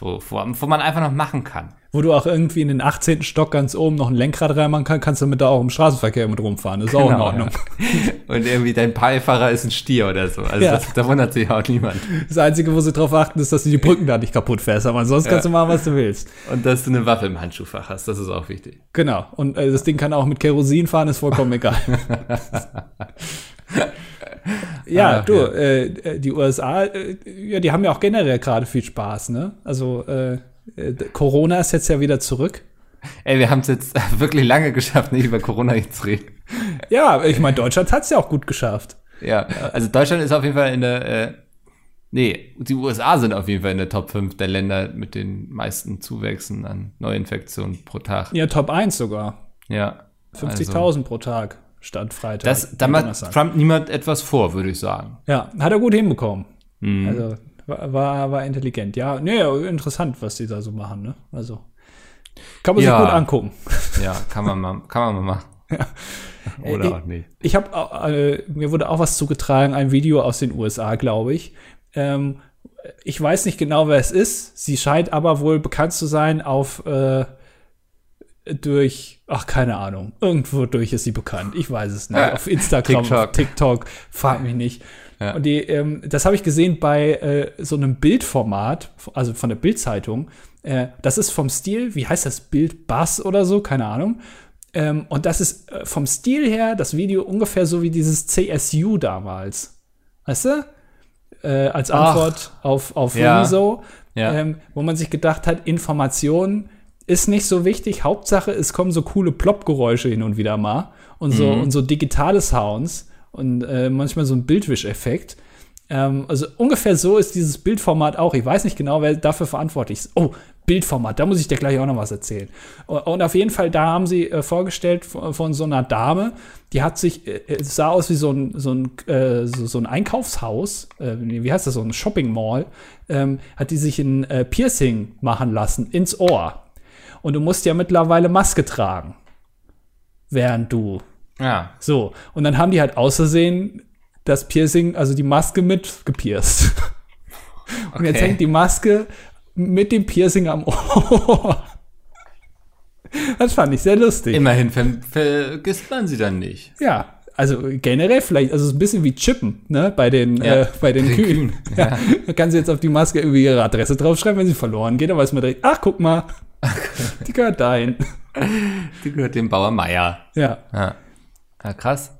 wo, wo, wo man einfach noch machen kann. Wo du auch irgendwie in den 18. Stock ganz oben noch ein Lenkrad reinmachen kannst, kannst du mit da auch im Straßenverkehr mit rumfahren. Das ist auch in Genau, Ordnung. ja. Und irgendwie dein Beifahrer ist ein Stier oder so. Also Ja. das, da wundert sich auch niemand. Das Einzige, wo sie drauf achten, ist, dass du die Brücken da nicht kaputt fährst. Aber ansonsten kannst du machen, was du willst. Und dass du eine Waffe im Handschuhfach hast, das ist auch wichtig. Genau. Und äh, das Ding kann auch mit Kerosin fahren, ist vollkommen egal. ja, Ach, du, ja. Äh, die USA, äh, ja, die haben ja auch generell gerade viel Spaß, ne? Also äh, Corona ist jetzt ja wieder zurück. Ey, wir haben es jetzt wirklich lange geschafft, nicht über Corona jetzt reden. Ja, ich meine, Deutschland hat's ja auch gut geschafft. Ja, also Deutschland ist auf jeden Fall in der, äh, nee, die USA sind auf jeden Fall in der Top 5 der Länder mit den meisten Zuwächsen an Neuinfektionen pro Tag. Ja, Top 1 sogar. Ja. 50.000 also, pro Tag stand Freitag. Das, da macht. Trump niemand etwas vor, würde ich sagen. Ja, hat er gut hinbekommen. Mhm. Also war, war, intelligent. Ja, nee, interessant, was die da so machen, ne? Also kann man Ja. sich gut angucken. Ja, kann man mal, kann man mal machen. Oder Äh, auch nicht. Ich habe äh, mir wurde auch was zugetragen, ein Video aus den USA, glaube ich. Ähm, ich weiß nicht genau, wer es ist. Sie scheint aber wohl bekannt zu sein auf äh, durch, ach keine Ahnung, irgendwo durch ist sie bekannt. Ich weiß es nicht. Auf Instagram, TikTok. auf TikTok, frag mich nicht. Ja. Und die, ähm, das habe ich gesehen bei äh, so einem Bildformat, also von der Bildzeitung. Äh, das ist vom Stil, wie heißt das Bild Bass oder so, keine Ahnung. Ähm, und das ist äh, vom Stil her das Video ungefähr so wie dieses CSU damals. Weißt du? Äh, als Ach. Antwort auf, auf Ja. Rezo, Ja. ähm, wo man sich gedacht hat, Information ist nicht so wichtig. Hauptsache, es kommen so coole Plop-Geräusche hin und wieder mal und so, Mhm. und so digitale Sounds und äh, manchmal so ein Bildwischeffekt. Ähm, also ungefähr so ist dieses Bildformat auch. Ich weiß nicht genau, wer dafür verantwortlich ist. Oh, Bildformat, da muss ich dir gleich auch noch was erzählen. Und, auf jeden Fall, da haben sie äh, vorgestellt von, von so einer Dame, die hat sich, äh, es sah aus wie so ein, so ein, äh, so, so ein Einkaufshaus, äh, wie heißt das, so ein Shopping Mall, ähm, hat die sich ein äh, Piercing machen lassen ins Ohr. Und du musst ja mittlerweile Maske tragen, während du Ja. so, und dann haben die halt außersehen das Piercing, also die Maske mit gepierst. Und jetzt hängt die Maske mit dem Piercing am Ohr. Das fand ich sehr lustig. Immerhin ver vergisst man sie dann nicht. Ja, also generell vielleicht, also es ist ein bisschen wie Chippen, ne, bei den, Ja, äh, bei den Kühen. Kühen, Ja. Da kann sie jetzt auf die Maske irgendwie ihre Adresse draufschreiben, wenn sie verloren geht, dann weiß man direkt, ach, guck mal, die gehört dahin. Die gehört dem Bauer Meier. Ja, Ja. ja krass.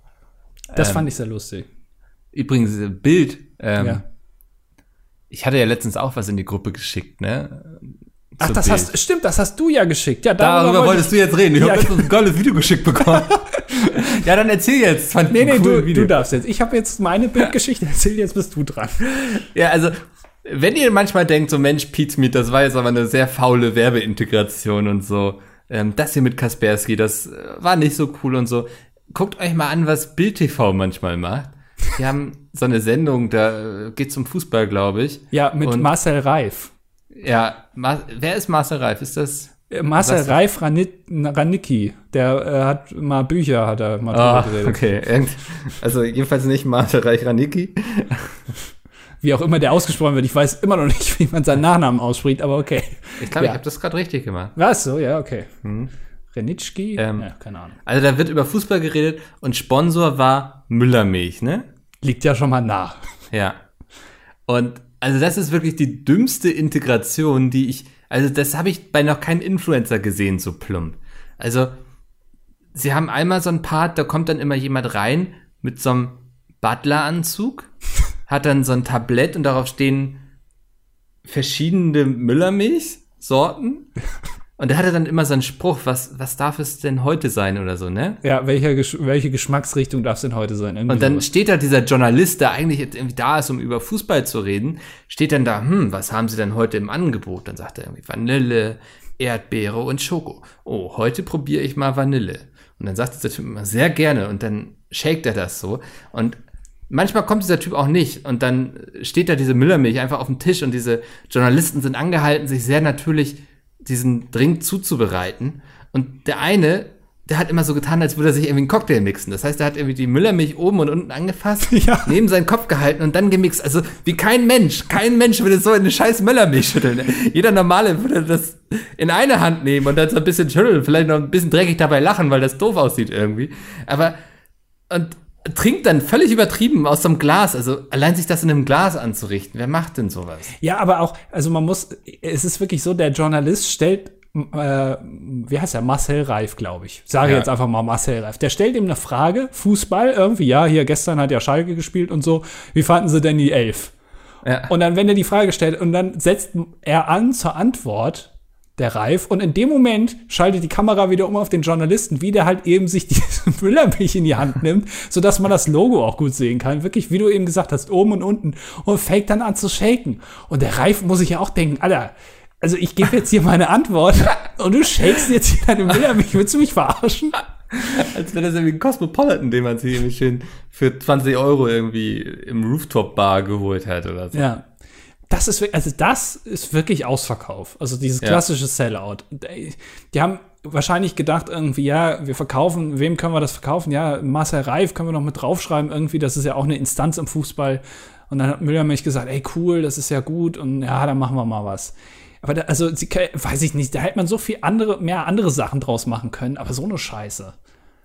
das Ähm, fand ich sehr lustig. Übrigens, äh, Bild. Ähm, Ja. Ich hatte ja letztens auch was in die Gruppe geschickt, ne? Ach, das Bild. hast, stimmt, das hast du ja geschickt. Ja, Darüber wollte wolltest du jetzt reden. Ich Ja, habe letztens ein geiles Video geschickt bekommen. ja, dann erzähl jetzt. Fand ich Nee, nee, du, Video. du darfst jetzt. Ich habe jetzt meine Bildgeschichte erzählt, jetzt bist du dran. Ja, also, wenn ihr manchmal denkt, so Mensch, Pete Meet, das war jetzt aber eine sehr faule Werbeintegration und so. Ähm, das hier mit Kaspersky, das äh, war nicht so cool und so. Guckt euch mal an, was Bild TV manchmal macht. Die haben so eine Sendung, da äh, geht's um Fußball, glaube ich. Ja, mit Und- Marcel Reif. Ja, Ma wer ist Marcel Reif? Ist das? Äh, Marcel? Reif Ranit Ranicki, der äh, hat mal Bücher, hat er mal drüber geredet. okay. Also jedenfalls nicht Marcel Reich Ranicki. Wie auch immer der ausgesprochen wird. Ich weiß immer noch nicht, wie man seinen Nachnamen ausspricht, aber okay. Ich glaube, Ja. ich habe das gerade richtig gemacht. Was so, ja, okay. Renitschki? Ähm, ja, keine Ahnung. Also da wird über Fußball geredet und Sponsor war Müllermilch, ne? Liegt ja schon mal nach. Ja. Und also das ist wirklich die dümmste Integration, die ich, also das habe ich bei noch keinem Influencer gesehen, so plump. Also sie haben einmal so ein Part, da kommt dann immer jemand rein mit so einem Butler-Anzug, hat dann so ein Tablett und darauf stehen verschiedene Müllermilch-Sorten. Und der hatte dann immer so einen Spruch, was, was darf es denn heute sein oder so, ne? Ja, welcher, Gesch- welche Geschmacksrichtung darf es denn heute sein? Irgendwie Und dann sowas. steht da dieser Journalist, der eigentlich jetzt irgendwie da ist, um über Fußball zu reden, steht dann da, hm, was haben Sie denn heute im Angebot? Dann sagt er irgendwie Vanille, Erdbeere und Schoko. Oh, heute probiere ich mal Vanille. Und dann sagt dieser Typ immer sehr gerne und dann shakt er das so. Und manchmal kommt dieser Typ auch nicht und dann steht da diese Müllermilch einfach auf dem Tisch und diese Journalisten sind angehalten, sich sehr natürlich diesen Drink zuzubereiten. Und der eine, der hat immer so getan, als würde er sich irgendwie einen Cocktail mixen. Das heißt, er hat irgendwie die Müllermilch oben und unten angefasst, Ja. neben seinen Kopf gehalten und dann gemixt. Also wie kein Mensch. Kein Mensch würde so eine scheiß Müllermilch schütteln. Jeder Normale würde das in eine Hand nehmen und dann so ein bisschen schütteln, vielleicht noch ein bisschen dreckig dabei lachen, weil das doof aussieht irgendwie. Aber und trinkt dann völlig übertrieben aus einem Glas. Also allein sich das in einem Glas anzurichten, wer macht denn sowas? Ja, aber auch, also man muss, es ist wirklich so, der Journalist stellt, äh, wie heißt er, Marcel Reif, glaube ich. Sage Ja. jetzt einfach mal Marcel Reif. Der stellt ihm eine Frage, Fußball irgendwie, ja, hier gestern hat ja Schalke gespielt und so. Wie fanden sie denn die Elf? Ja. Und dann, wenn er die Frage stellt, und dann setzt er an zur Antwort, der Reif, und in dem Moment schaltet die Kamera wieder um auf den Journalisten, wie der halt eben sich diese Müllermilch in die Hand nimmt, sodass man das Logo auch gut sehen kann. Wirklich, wie du eben gesagt hast, oben und unten. Und fängt dann an zu shaken. Und der Reif muss sich ja auch denken, Alter, also ich gebe jetzt hier meine Antwort und du shakest jetzt hier deine Müllermilch. Willst du mich verarschen? Als wäre das irgendwie ein Cosmopolitan, den man sich irgendwie schön für 20 Euro irgendwie im Rooftop-Bar geholt hat oder so. Ja. Das ist, also das ist wirklich Ausverkauf. Also dieses Ja. klassische Sellout. Und, ey, Die haben wahrscheinlich gedacht irgendwie, ja, wir verkaufen, wem können wir das verkaufen? Ja, Marcel Reif können wir noch mit draufschreiben irgendwie. Das ist ja auch eine Instanz im Fußball. Und dann hat Müllermilch gesagt, ey, cool, das ist ja gut und ja, dann machen wir mal was. Aber da, also, sie, weiß ich nicht, da hätte man so viel andere, mehr andere Sachen draus machen können, aber so eine Scheiße.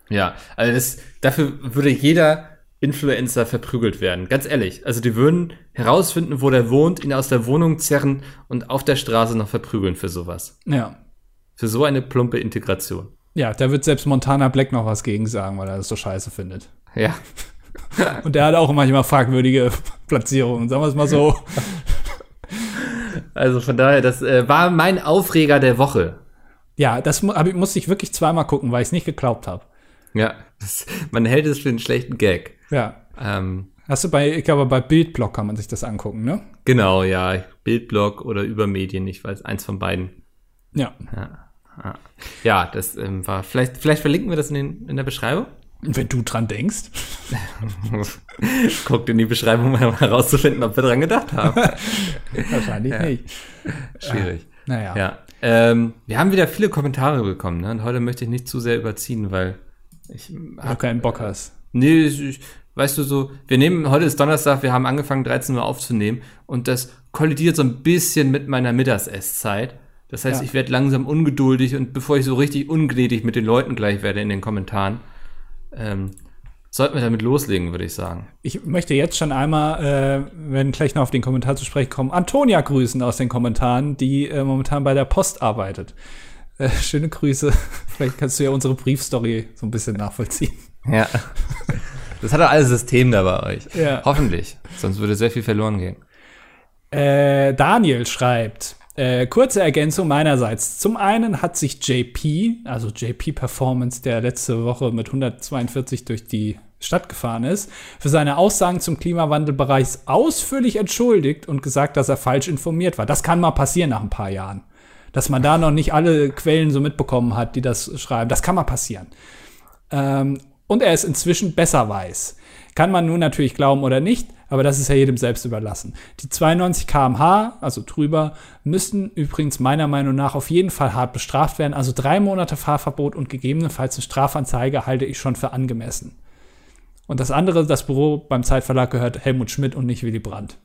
Ja, also das, dafür würde jeder Influencer verprügelt werden. Ganz ehrlich. Also die würden herausfinden, wo der wohnt, ihn aus der Wohnung zerren und auf der Straße noch verprügeln für sowas. Ja. Für so eine plumpe Integration. Ja, da wird selbst Montana Black noch was gegen sagen, weil er das so scheiße findet. Ja. Und der hat auch manchmal fragwürdige Platzierungen, sagen wir es mal so. Also von daher, das äh, war mein Aufreger der Woche. Ja, das mu hab, musste ich wirklich zweimal gucken, weil ich es nicht geglaubt habe. Ja, das, man hält es für einen schlechten Gag. Ja. Ähm, Hast du bei, ich glaube, bei Bildblog kann man sich das angucken, ne? genau, ja, Bildblog oder Übermedien, ich weiß, eins von beiden. Ja. Ja, ja. ja das ähm, war, vielleicht, vielleicht verlinken wir das in, den, in der Beschreibung. Wenn du dran denkst. Guckt in die Beschreibung, um herauszufinden, ob wir dran gedacht haben. Wahrscheinlich Ja. nicht. Schwierig. Naja. Ja. Ähm, wir haben wieder viele Kommentare bekommen, ne? Und heute möchte ich nicht zu sehr überziehen, weil ich Wenn du hab, keinen Bock hast. Nee, ich- weißt du so, wir nehmen, heute ist Donnerstag, wir haben angefangen 13 Uhr aufzunehmen und das kollidiert so ein bisschen mit meiner Mittagesszeit. Das heißt, Ja. ich werde langsam ungeduldig und bevor ich so richtig ungnädig mit den Leuten gleich werde in den Kommentaren, ähm, sollten wir damit loslegen, würde ich sagen. Ich möchte jetzt schon einmal, äh, wenn gleich noch auf den Kommentar zu sprechen kommen, Antonia grüßen aus den Kommentaren, die äh, momentan bei der Post arbeitet. Äh, schöne Grüße. Vielleicht kannst du ja unsere Briefstory so ein bisschen nachvollziehen. Ja. Das hat doch alles System da bei euch. Ja. Hoffentlich. Sonst würde sehr viel verloren gehen. Äh, Daniel schreibt, äh, kurze Ergänzung meinerseits. Zum einen hat sich JP, also JP Performance, der letzte Woche mit 142 durch die Stadt gefahren ist, für seine Aussagen zum Klimawandelbereich ausführlich entschuldigt und gesagt, dass er falsch informiert war. Das kann mal passieren nach ein paar Jahren. Dass man da noch nicht alle Quellen so mitbekommen hat, die das schreiben. Das kann mal passieren. Ähm, und er es inzwischen besser weiß. Kann man nun natürlich glauben oder nicht, aber das ist ja jedem selbst überlassen. Die 92 km/h, also drüber, müssten übrigens meiner Meinung nach auf jeden Fall hart bestraft werden. Also drei Monate Fahrverbot und gegebenenfalls eine Strafanzeige halte ich schon für angemessen. Und das andere, das Büro beim Zeitverlag gehört Helmut Schmidt und nicht Willy Brandt.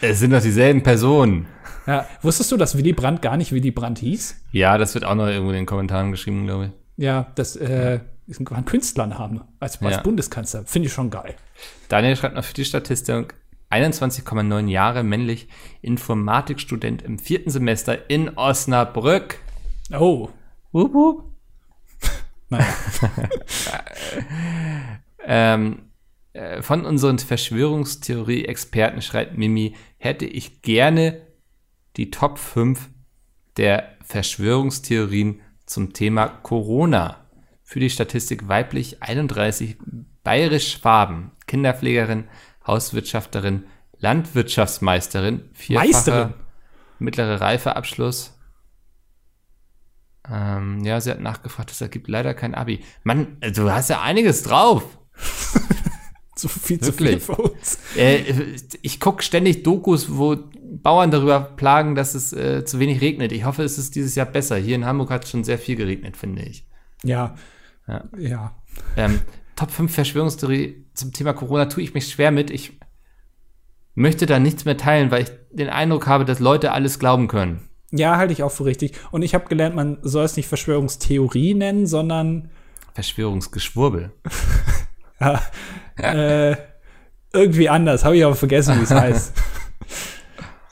Es sind doch dieselben Personen. Ja, wusstest du, dass Willy Brandt gar nicht Willy Brandt hieß? Ja, das wird auch noch irgendwo in den Kommentaren geschrieben, glaube ich. Ja, das äh, ist ein Künstlername als, als Ja. Bundeskanzler. Finde ich schon geil. Daniel schreibt noch für die Statistik 21,9 Jahre männlich, Informatikstudent im vierten Semester in Osnabrück. Oh, Wup, wup. naja. Ähm, äh, von unseren Verschwörungstheorie-Experten schreibt Mimi, hätte ich gerne die Top 5 der Verschwörungstheorien zum Thema Corona. Für die Statistik weiblich 31, bayerisch-schwaben, Kinderpflegerin, Hauswirtschafterin, Landwirtschaftsmeisterin, vierfacher Meisterin. mittlere Reifeabschluss. Ähm, ja, sie hat nachgefragt, das ergibt leider kein Abi. Mann, du hast ja einiges drauf. zu viel zu viel Wirklich? für uns. Äh, ich gucke ständig Dokus, wo Bauern darüber plagen, dass es äh, zu wenig regnet. Ich hoffe, es ist dieses Jahr besser. Hier in Hamburg hat es schon sehr viel geregnet, finde ich. Ja. Ja. Ja. Ähm, Top 5 Verschwörungstheorie zum Thema Corona tue ich mich schwer mit. Ich möchte da nichts mehr teilen, weil ich den Eindruck habe, dass Leute alles glauben können. Ja, halte ich auch für richtig. Und ich habe gelernt, man soll es nicht Verschwörungstheorie nennen, sondern Verschwörungsgeschwurbel. äh, irgendwie anders. Habe ich aber vergessen, wie es heißt.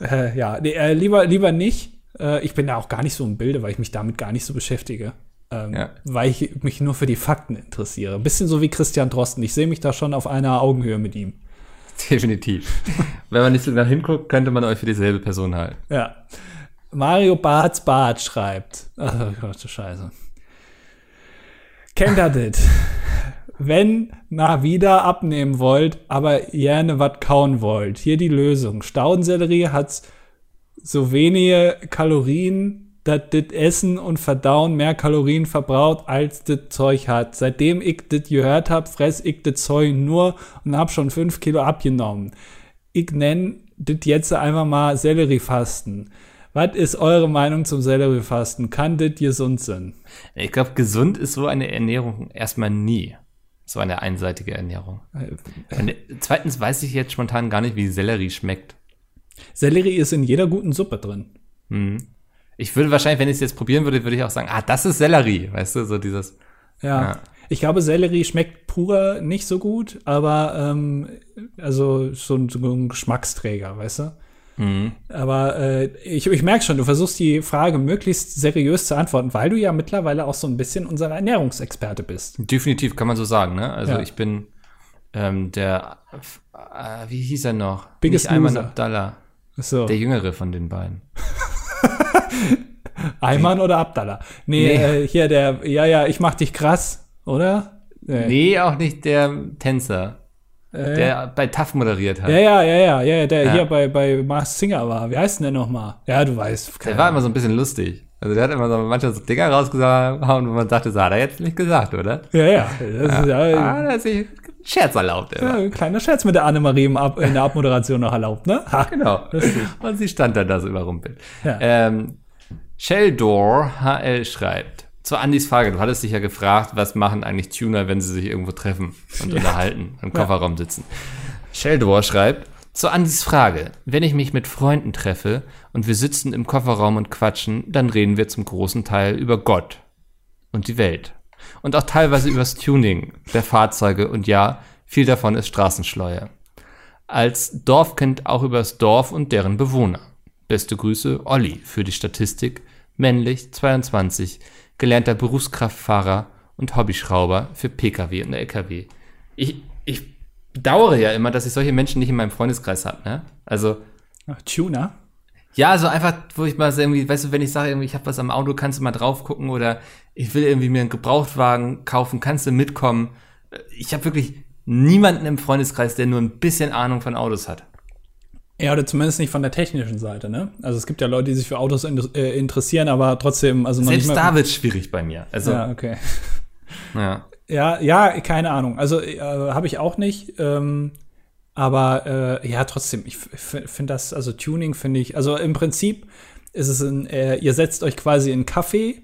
äh, ja, nee, äh, lieber, lieber nicht. Äh, ich bin da auch gar nicht so im Bilde, weil ich mich damit gar nicht so beschäftige. Ähm, Ja. Weil ich mich nur für die Fakten interessiere. Ein bisschen so wie Christian Drosten. Ich sehe mich da schon auf einer Augenhöhe mit ihm. Definitiv. Wenn man nicht so genau hinguckt, könnte man euch für dieselbe Person halten. Ja. Mario Barts Bart schreibt. Ach Gott, du Scheiße. Kennt ihr das? Wenn mal wieder abnehmen wollt, aber gerne was kauen wollt. Hier die Lösung. Staudensellerie hat so wenige Kalorien, dass das Essen und Verdauen mehr Kalorien verbraucht, als das Zeug hat. Seitdem ich das gehört hab, fress ich das Zeug nur und hab schon fünf Kilo abgenommen. Ich nenn das jetzt einfach mal Selleriefasten. Was ist eure Meinung zum Selleriefasten? Kann das gesund sein? Ich glaube, gesund ist so eine Ernährung erstmal nie. So eine einseitige Ernährung. Äh, Und zweitens weiß ich jetzt spontan gar nicht, wie Sellerie schmeckt. Sellerie ist in jeder guten Suppe drin. Mhm. Ich würde wahrscheinlich, wenn ich es jetzt probieren würde, würde ich auch sagen, ah, das ist Sellerie. Weißt du, so dieses. Ja. Ja. Ich glaube, Sellerie schmeckt pur nicht so gut, aber ähm, also so ein, so ein Geschmacksträger, weißt du? Mhm. Aber äh, ich, ich merke schon, du versuchst die Frage möglichst seriös zu antworten, weil du ja mittlerweile auch so ein bisschen unser Ernährungsexperte bist. Definitiv kann man so sagen, ne? Also Ja. ich bin ähm, der, äh, wie hieß er noch? Biggest Nicht Ayman. Abdallah, So, der jüngere von den beiden. Ayman oder Abdallah? Nee, Nee. Äh, hier der, ja, ja, ich mach dich krass, oder? Nee. Nee, auch nicht der Tänzer, Äh, der bei TAF moderiert hat. ja, ja, ja, ja, ja, der Ja. hier bei, bei Mars Singer war. Wie heißt denn der nochmal? Ja, du weißt. Der war immer so ein bisschen lustig. Also der hat immer so manchmal so Dinger rausgehauen, wo man dachte, das hat er jetzt nicht gesagt, oder? Ja, ja. Das ist ja, Ah, da hat sich einen Scherz erlaubt. ja, Immer. ein kleiner Scherz mit der Annemarie im Ab in der Abmoderation noch erlaubt, ne? Ha. Genau. Lustig. Und sie stand dann da so überrumpelt. Ja. Ähm, Sheldor HL schreibt, zu Andys Frage, du hattest dich ja gefragt, was machen eigentlich Tuner, wenn sie sich irgendwo treffen und unterhalten, im Kofferraum sitzen. Sheldor schreibt, zu Andys Frage, wenn ich mich mit Freunden treffe und wir sitzen im Kofferraum und quatschen, dann reden wir zum großen Teil über Gott und die Welt. Und auch teilweise übers Tuning der Fahrzeuge und ja, viel davon ist Straßenschleue. Als Dorfkind auch übers Dorf und deren Bewohner. Beste Grüße, Olli, für die Statistik, männlich, 22, gelernter Berufskraftfahrer und Hobbyschrauber für Pkw und LKW. Ich, ich bedauere ja immer, dass ich solche Menschen nicht in meinem Freundeskreis habe, ne? Also, Ach, Tuner? ja, so einfach, wo ich mal so irgendwie, weißt du, wenn ich sage, irgendwie, ich habe was am Auto, kannst du mal drauf gucken oder ich will irgendwie mir einen Gebrauchtwagen kaufen, kannst du mitkommen. Ich habe wirklich niemanden im Freundeskreis, der nur ein bisschen Ahnung von Autos hat. Ja, oder zumindest nicht von der technischen Seite, ne? Also es gibt ja Leute, die sich für Autos in, äh, interessieren, aber trotzdem, also Selbst da wird schwierig bei mir. Also, Ja, okay. ja. Ja, ja, keine Ahnung. Also äh, habe ich auch nicht. Ähm, aber äh, ja, trotzdem, ich finde das, also Tuning finde ich, also im Prinzip ist es ein, äh, ihr setzt euch quasi in Kaffee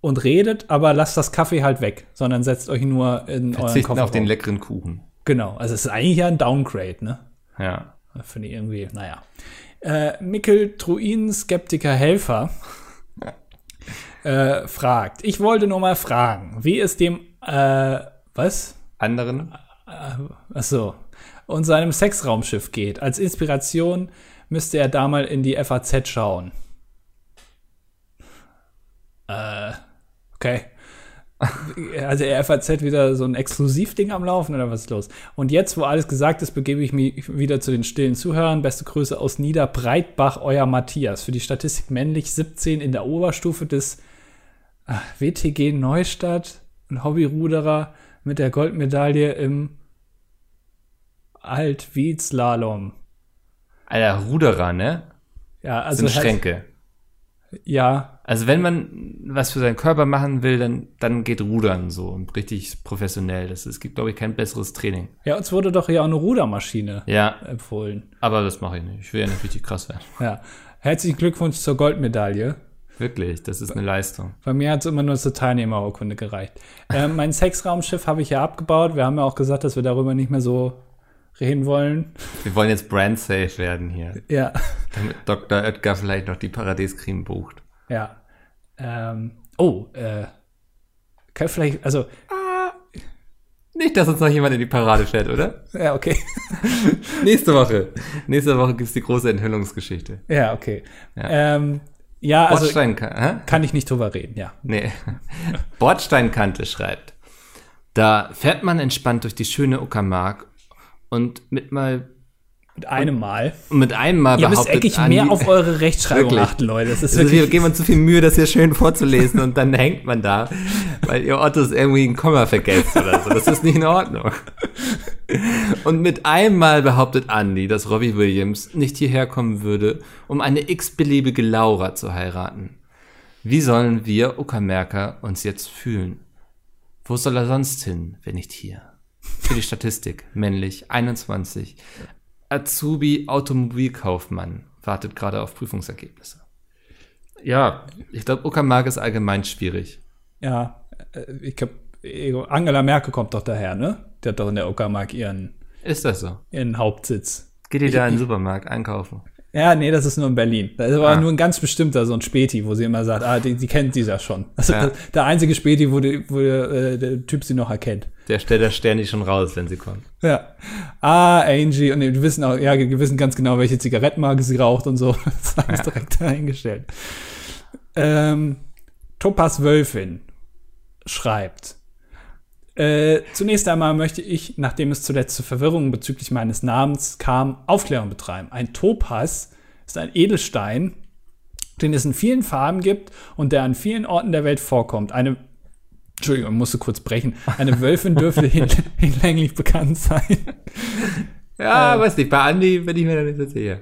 und redet, aber lasst das Kaffee halt weg, sondern setzt euch nur in euren Verzichten auf den Kofferraum. leckeren Kuchen. Genau, also es ist eigentlich ja ein Downgrade, ne? Ja. Finde ich irgendwie, naja. Äh, Mikkel Truin, Skeptiker Helfer, äh, fragt, ich wollte nur mal fragen, wie es dem, äh, was? Anderen? Ach so. Und seinem Sexraumschiff geht. Als Inspiration müsste er da mal in die FAZ schauen. Äh, okay. Also der FAZ wieder so ein Exklusivding am Laufen oder was ist los? Und jetzt, wo alles gesagt ist, begebe ich mich wieder zu den stillen Zuhörern. Beste Grüße aus Niederbreitbach, euer Matthias. Für die Statistik männlich 17 in der Oberstufe des ah, WTG Neustadt und Hobbyruderer mit der Goldmedaille im Alt-Wied-Slalom. Alter, Ruderer, ne? Ja, also Sind halt- Schränke. Ja, Also wenn man was für seinen Körper machen will, dann, dann geht Rudern so und richtig professionell. Das, es gibt, glaube ich, kein besseres Training. ja, uns wurde doch hier auch eine Rudermaschine Ja, empfohlen. aber das mache ich nicht. Ich will ja nicht richtig krass werden. Ja. Herzlichen Glückwunsch zur Goldmedaille. Wirklich, das ist eine Leistung. Bei mir hat es immer nur zur Teilnehmerurkunde gereicht. Ähm, mein Sexraumschiff habe ich ja abgebaut. Wir haben ja auch gesagt, dass wir darüber nicht mehr so reden wollen. Wir wollen jetzt brand safe werden hier, Ja, damit Dr. Oetker vielleicht noch die Paradiescreme bucht. ja. Ähm, oh, äh, kann vielleicht, also, Nicht, dass uns noch jemand in die Parade fährt, oder? ja, okay. Nächste Woche. Nächste Woche gibt's die große Enthüllungsgeschichte. ja, okay. Ja. Ähm, ja, also Bordsteinkante, hä? kann ich nicht drüber reden, ja. Nee. Bordsteinkante schreibt. Da fährt man entspannt durch die schöne Uckermark und mit mal Mit einem Mal. mit einem Mal Ihr müsst behauptet wirklich Andi- mehr auf eure Rechtschreibung Wirklich. achten, Leute. Das ist Also wir wirklich. geben uns zu viel Mühe, das hier schön vorzulesen und dann hängt man da, weil ihr Ottos irgendwie ein Komma vergesst oder so. Das ist nicht in Ordnung. Und mit einmal behauptet Andy, dass Robbie Williams nicht hierher kommen würde, um eine x-beliebige Laura zu heiraten. Wie sollen wir Uckermärker uns jetzt fühlen? Wo soll er sonst hin, wenn nicht hier? Für die Statistik, männlich, 21. Azubi Automobilkaufmann wartet gerade auf Prüfungsergebnisse. Ja, ich glaube, Uckermark ist allgemein schwierig. Ja, äh, ich hab, Angela Merkel kommt doch daher, ne? Die hat doch in der Uckermark ihren, Ist das so? ihren Hauptsitz. Geht ihr da in den Supermarkt einkaufen? Ja, nee, das ist nur in Berlin. Das war Ah. nur ein ganz bestimmter, so ein Späti, wo sie immer sagt, ah, die, die kennt ja schon. Also Ja. das, der einzige Späti, wo, die, wo äh, der Typ sie noch erkennt. Der stellt der Stern nicht schon raus, wenn sie kommt. Ja. Ah, Angie, und die wissen auch, ja, die wissen ganz genau, welche Zigarettenmarke sie raucht und so. Das ist alles direkt dahingestellt. Ähm, Topaz Wölfin schreibt. Äh, zunächst einmal möchte ich, nachdem es zuletzt zu Verwirrungen bezüglich meines Namens kam, Aufklärung betreiben. Ein Topaz ist ein Edelstein, den es in vielen Farben gibt und der an vielen Orten der Welt vorkommt. Eine Entschuldigung, musste kurz brechen. Eine Wölfin dürfte hin, hinlänglich bekannt sein. Ja, weiß nicht, bei Andi bin ich mir da nicht so sicher.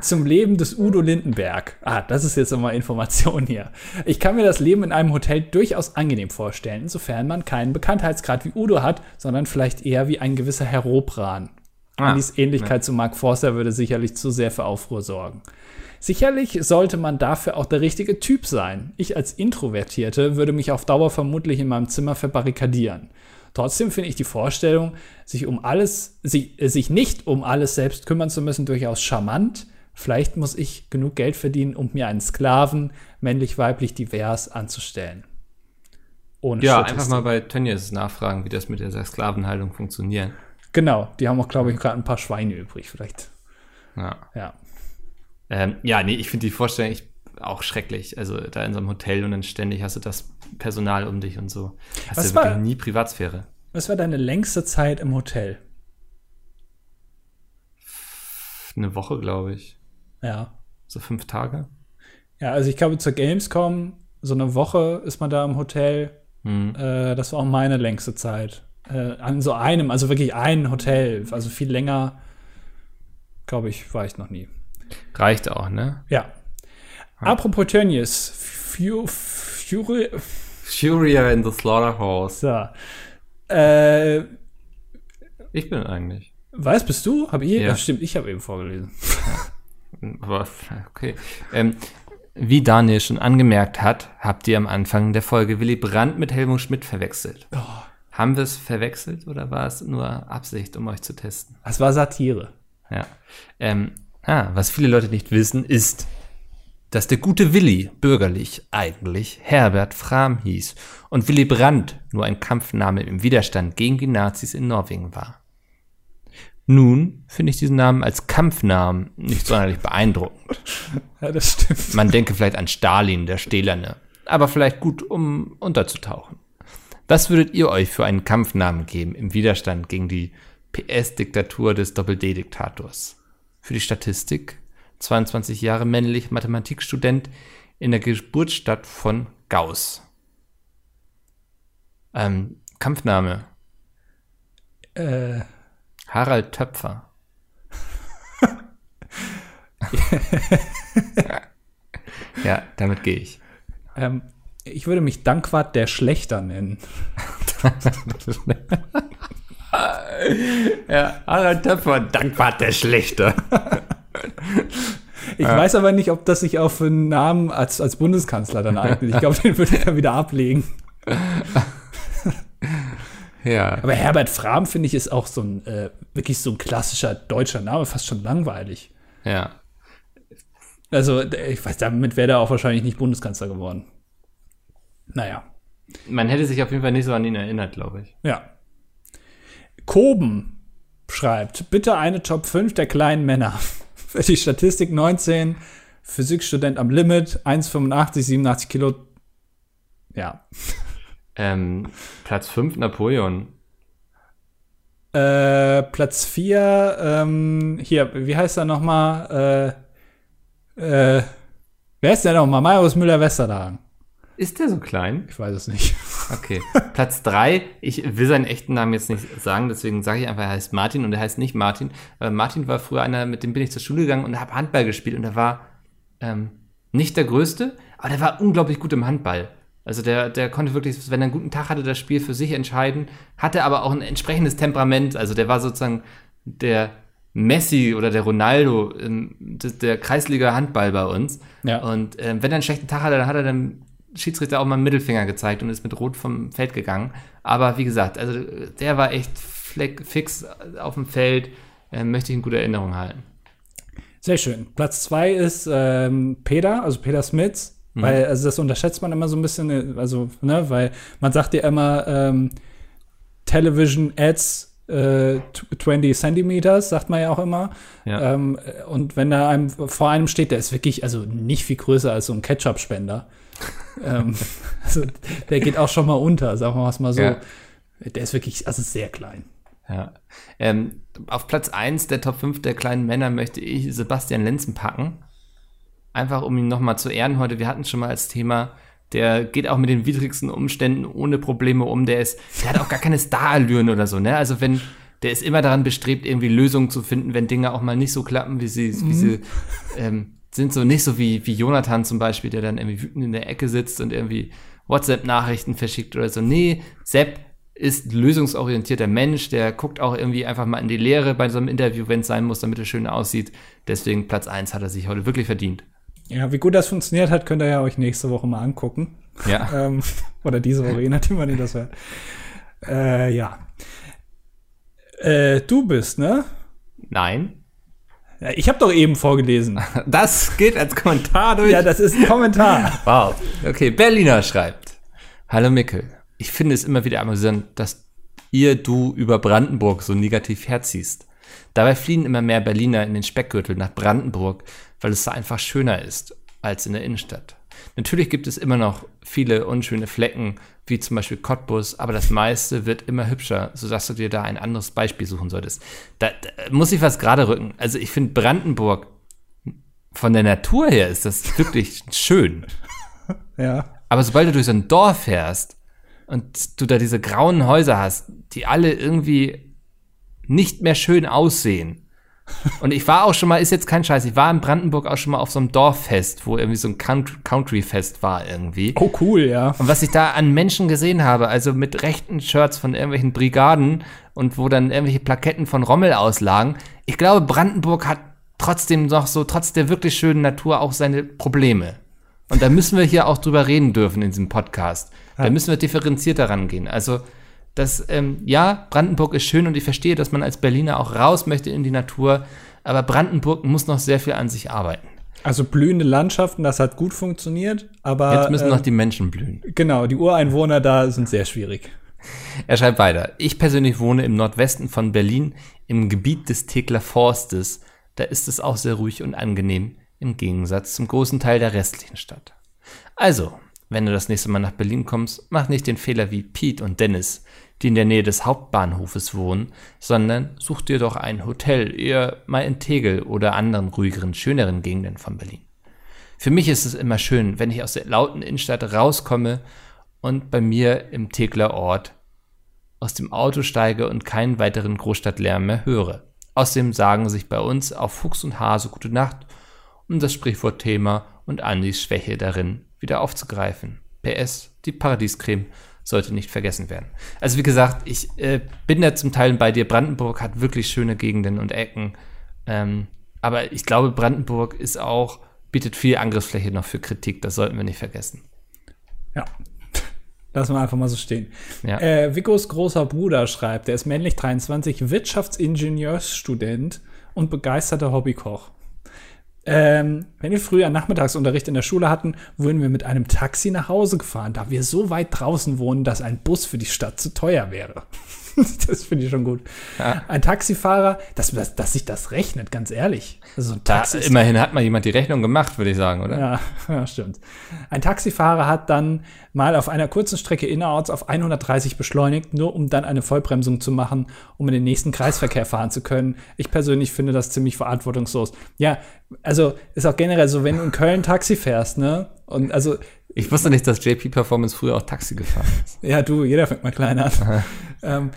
Zum Leben des Udo Lindenberg. Ah, das ist jetzt nochmal Information hier. Ich kann mir das Leben in einem Hotel durchaus angenehm vorstellen, sofern man keinen Bekanntheitsgrad wie Udo hat, sondern vielleicht eher wie ein gewisser Herr Robran. Ah, Andys Ähnlichkeit zu Mark Forster würde sicherlich zu sehr für Aufruhr sorgen. Sicherlich sollte man dafür auch der richtige Typ sein. Ich als Introvertierte würde mich auf Dauer vermutlich in meinem Zimmer verbarrikadieren. Trotzdem finde ich die Vorstellung, sich um alles, sich, sich nicht um alles selbst kümmern zu müssen, durchaus charmant. Vielleicht muss ich genug Geld verdienen, um mir einen Sklaven, männlich, weiblich, divers, anzustellen. Ohne Ja, einfach mal bei Tönnies nachfragen, wie das mit der Sklavenhaltung funktioniert. Genau, die haben auch, glaube ich, gerade ein paar Schweine übrig, vielleicht. Ja, Ja. ähm, ja nee, ich finde die Vorstellung ich, auch schrecklich. Also da in so einem Hotel und dann ständig hast du das Personal um dich und so. Hast Was du war- nie Privatsphäre. Was war deine längste Zeit im Hotel? Eine Woche, glaube ich. Ja. So fünf Tage. Ja, also ich glaube, zur Gamescom, so eine Woche ist man da im Hotel. Hm. Äh, das war auch meine längste Zeit. Äh, an so einem, also wirklich ein Hotel. Also viel länger, glaube ich, war ich noch nie. Reicht auch, ne? Ja. Apropos Tönnies. Fury. Furia in the Slaughterhouse. So. Äh, Ich bin eigentlich. was bist du? Hab ich? Ja. Ja. stimmt, ich habe eben vorgelesen. Aber, okay. Ähm, wie Daniel schon angemerkt hat, habt ihr am Anfang der Folge Willy Brandt mit Helmut Schmidt verwechselt. Oh. Haben wir es verwechselt oder war es nur Absicht, um euch zu testen? Das war Satire. Ja. Ähm, ah, was viele Leute nicht wissen, ist, dass der gute Willi bürgerlich eigentlich Herbert Frahm hieß und Willy Brandt nur ein Kampfname im Widerstand gegen die Nazis in Norwegen war. Nun finde ich diesen Namen als Kampfnamen nicht sonderlich beeindruckend. Ja, das stimmt. Man denke vielleicht an Stalin, der Stählerne, aber vielleicht gut, um unterzutauchen. Was würdet ihr euch für einen Kampfnamen geben im Widerstand gegen die PS-Diktatur des Doppel-D-Diktators? Für die Statistik 22 Jahre männlich Mathematikstudent in der Geburtsstadt von Gauss. Ähm, Kampfname Äh, Harald Töpfer. ja, damit gehe ich. ähm, ich würde mich Dankwart der Schlechter nennen. Ja, Harald Töpfer, dankbar der Schlechte. Ich weiß aber nicht, ob das sich auch für einen Namen als, als Bundeskanzler dann eignet. Ich glaube, den würde er wieder ablegen. Ja. Aber Herbert Frahm, finde ich, ist auch so ein äh, wirklich so ein klassischer deutscher Name, fast schon langweilig. Ja. Also, d- ich weiß, damit wäre er auch wahrscheinlich nicht Bundeskanzler geworden. Naja, Man hätte sich auf jeden Fall nicht so an ihn erinnert, glaube ich. ja. Koben schreibt, bitte eine Top 5 der kleinen Männer. Für die Statistik 19, Physikstudent am Limit, 1,85, 87 Kilo. Ja. Ähm, Platz 5 Napoleon. Äh, Platz 4, ähm, hier, wie heißt er nochmal? Äh, äh, wer ist der nochmal? Marius Müller-Westernhagen. Ist der so klein? Ich weiß es nicht. Okay. Platz 3, ich will seinen echten Namen jetzt nicht sagen, deswegen sage ich einfach, er heißt Martin und er heißt nicht Martin. Weil Martin war früher einer, mit dem bin ich zur Schule gegangen und habe Handball gespielt und er war ähm, nicht der Größte, aber der war unglaublich gut im Handball. Also der, der konnte wirklich, wenn er einen guten Tag hatte, das Spiel für sich entscheiden, hatte aber auch ein entsprechendes Temperament. Also der war sozusagen der Messi oder der Ronaldo der Kreisliga Handball bei uns. Ja. Und ähm, wenn er einen schlechten Tag hatte, dann hat er dann Schiedsrichter auch mal einen Mittelfinger gezeigt und ist mit Rot vom Feld gegangen. Aber wie gesagt, also der war echt fleck, fix auf dem Feld, äh, möchte ich in guter Erinnerung halten. Sehr schön. Platz zwei ist ähm, Peter, also Peter Smits. Mhm. Weil, also das unterschätzt man immer so ein bisschen, also, ne, weil man sagt ja immer, ähm, Television Ads äh, 20 Centimeters, sagt man ja auch immer. Ja. Ähm, und wenn da einem vor einem steht, der ist wirklich, also nicht viel größer als so ein Ketchup-Spender. Ähm, also der geht auch schon mal unter, sagen wir mal so. Ja. Der ist wirklich, also sehr klein. Ja. Ähm, auf Platz 1 der Top 5 der kleinen Männer möchte ich Sebastian Lenzen packen. Einfach um ihn nochmal zu ehren heute. Wir hatten schon mal als Thema, der geht auch mit den widrigsten Umständen ohne Probleme um. Der ist, der hat auch gar keine Starallüren oder so, ne? Also wenn, der ist immer daran bestrebt, irgendwie Lösungen zu finden, wenn Dinge auch mal nicht so klappen, wie sie, mhm. wie sie ähm, sind. So nicht so wie, wie Jonathan zum Beispiel, der dann irgendwie wütend in der Ecke sitzt und irgendwie WhatsApp-Nachrichten verschickt oder so. Nee, Sepp ist lösungsorientierter Mensch, der guckt auch irgendwie einfach mal in die Leere bei so einem Interview, wenn es sein muss, damit es schön aussieht. Deswegen Platz 1 hat er sich heute wirklich verdient. Ja, wie gut das funktioniert hat, könnt ihr ja euch nächste Woche mal angucken. Ja. ähm, oder diese Woche, je nachdem, wann ihr das hört. Äh, ja. Äh, du bist, ne? Nein. Ich habe doch eben vorgelesen. Das geht als Kommentar durch. Ja, das ist ein Kommentar. wow. Okay, Berliner schreibt. Hallo Mickel ich finde es immer wieder amüsant, dass ihr, du über Brandenburg so negativ herziehst. Dabei fliehen immer mehr Berliner in den Speckgürtel nach Brandenburg, weil es da einfach schöner ist als in der Innenstadt. Natürlich gibt es immer noch viele unschöne Flecken, wie zum Beispiel Cottbus, aber das meiste wird immer hübscher, sodass du dir da ein anderes Beispiel suchen solltest. Da, da muss ich was gerade rücken. Also ich finde Brandenburg von der Natur her ist das wirklich schön. Ja. Aber sobald du durch so ein Dorf fährst, und du da diese grauen Häuser hast, die alle irgendwie nicht mehr schön aussehen. Und ich war auch schon mal, ist jetzt kein Scheiß, ich war in Brandenburg auch schon mal auf so einem Dorffest, wo irgendwie so ein Country-Fest war irgendwie. Oh, cool, ja. Und was ich da an Menschen gesehen habe, also mit rechten Shirts von irgendwelchen Brigaden und wo dann irgendwelche Plaketten von Rommel auslagen. Ich glaube, Brandenburg hat trotzdem noch so, trotz der wirklich schönen Natur auch seine Probleme. Und da müssen wir hier auch drüber reden dürfen in diesem Podcast. Da müssen wir differenzierter rangehen. Also, das, ähm, ja, Brandenburg ist schön und ich verstehe, dass man als Berliner auch raus möchte in die Natur, aber Brandenburg muss noch sehr viel an sich arbeiten. Also blühende Landschaften, das hat gut funktioniert, aber. Jetzt müssen äh, noch die Menschen blühen. Genau, die Ureinwohner da sind sehr schwierig. Er schreibt weiter. Ich persönlich wohne im Nordwesten von Berlin, im Gebiet des Tegler Forstes. Da ist es auch sehr ruhig und angenehm im Gegensatz zum großen Teil der restlichen Stadt. Also, wenn du das nächste Mal nach Berlin kommst, mach nicht den Fehler wie Pete und Dennis, die in der Nähe des Hauptbahnhofes wohnen, sondern such dir doch ein Hotel, eher mal in Tegel oder anderen ruhigeren, schöneren Gegenden von Berlin. Für mich ist es immer schön, wenn ich aus der lauten Innenstadt rauskomme und bei mir im Tegler Ort aus dem Auto steige und keinen weiteren Großstadtlärm mehr höre. Außerdem sagen sich bei uns auf Fuchs und Hase gute Nacht um das Sprichwortthema und Andys Schwäche darin wieder aufzugreifen. PS, die Paradiescreme sollte nicht vergessen werden. Also wie gesagt, ich äh, bin da zum Teil bei dir. Brandenburg hat wirklich schöne Gegenden und Ecken. Ähm, aber ich glaube, Brandenburg ist auch, bietet viel Angriffsfläche noch für Kritik. Das sollten wir nicht vergessen. Ja. Lassen wir einfach mal so stehen. Ja. Äh, Vicos großer Bruder schreibt, der ist männlich 23, Wirtschaftsingenieursstudent und begeisterter Hobbykoch. Ähm, wenn wir früher Nachmittagsunterricht in der Schule hatten, wurden wir mit einem Taxi nach Hause gefahren, da wir so weit draußen wohnen, dass ein Bus für die Stadt zu teuer wäre. das finde ich schon gut. Ja. Ein Taxifahrer, dass, dass, dass, sich das rechnet, ganz ehrlich. Also ein da, immerhin hat mal jemand die Rechnung gemacht, würde ich sagen, oder? Ja, ja, stimmt. Ein Taxifahrer hat dann mal auf einer kurzen Strecke innerorts auf 130 beschleunigt, nur um dann eine Vollbremsung zu machen, um in den nächsten Kreisverkehr fahren zu können. Ich persönlich finde das ziemlich verantwortungslos. Ja, also ist auch generell so, wenn du in Köln Taxi fährst, ne? Und also ich wusste nicht, dass JP Performance früher auch Taxi gefahren ist. ja, du, jeder fängt mal klein an. Ähm,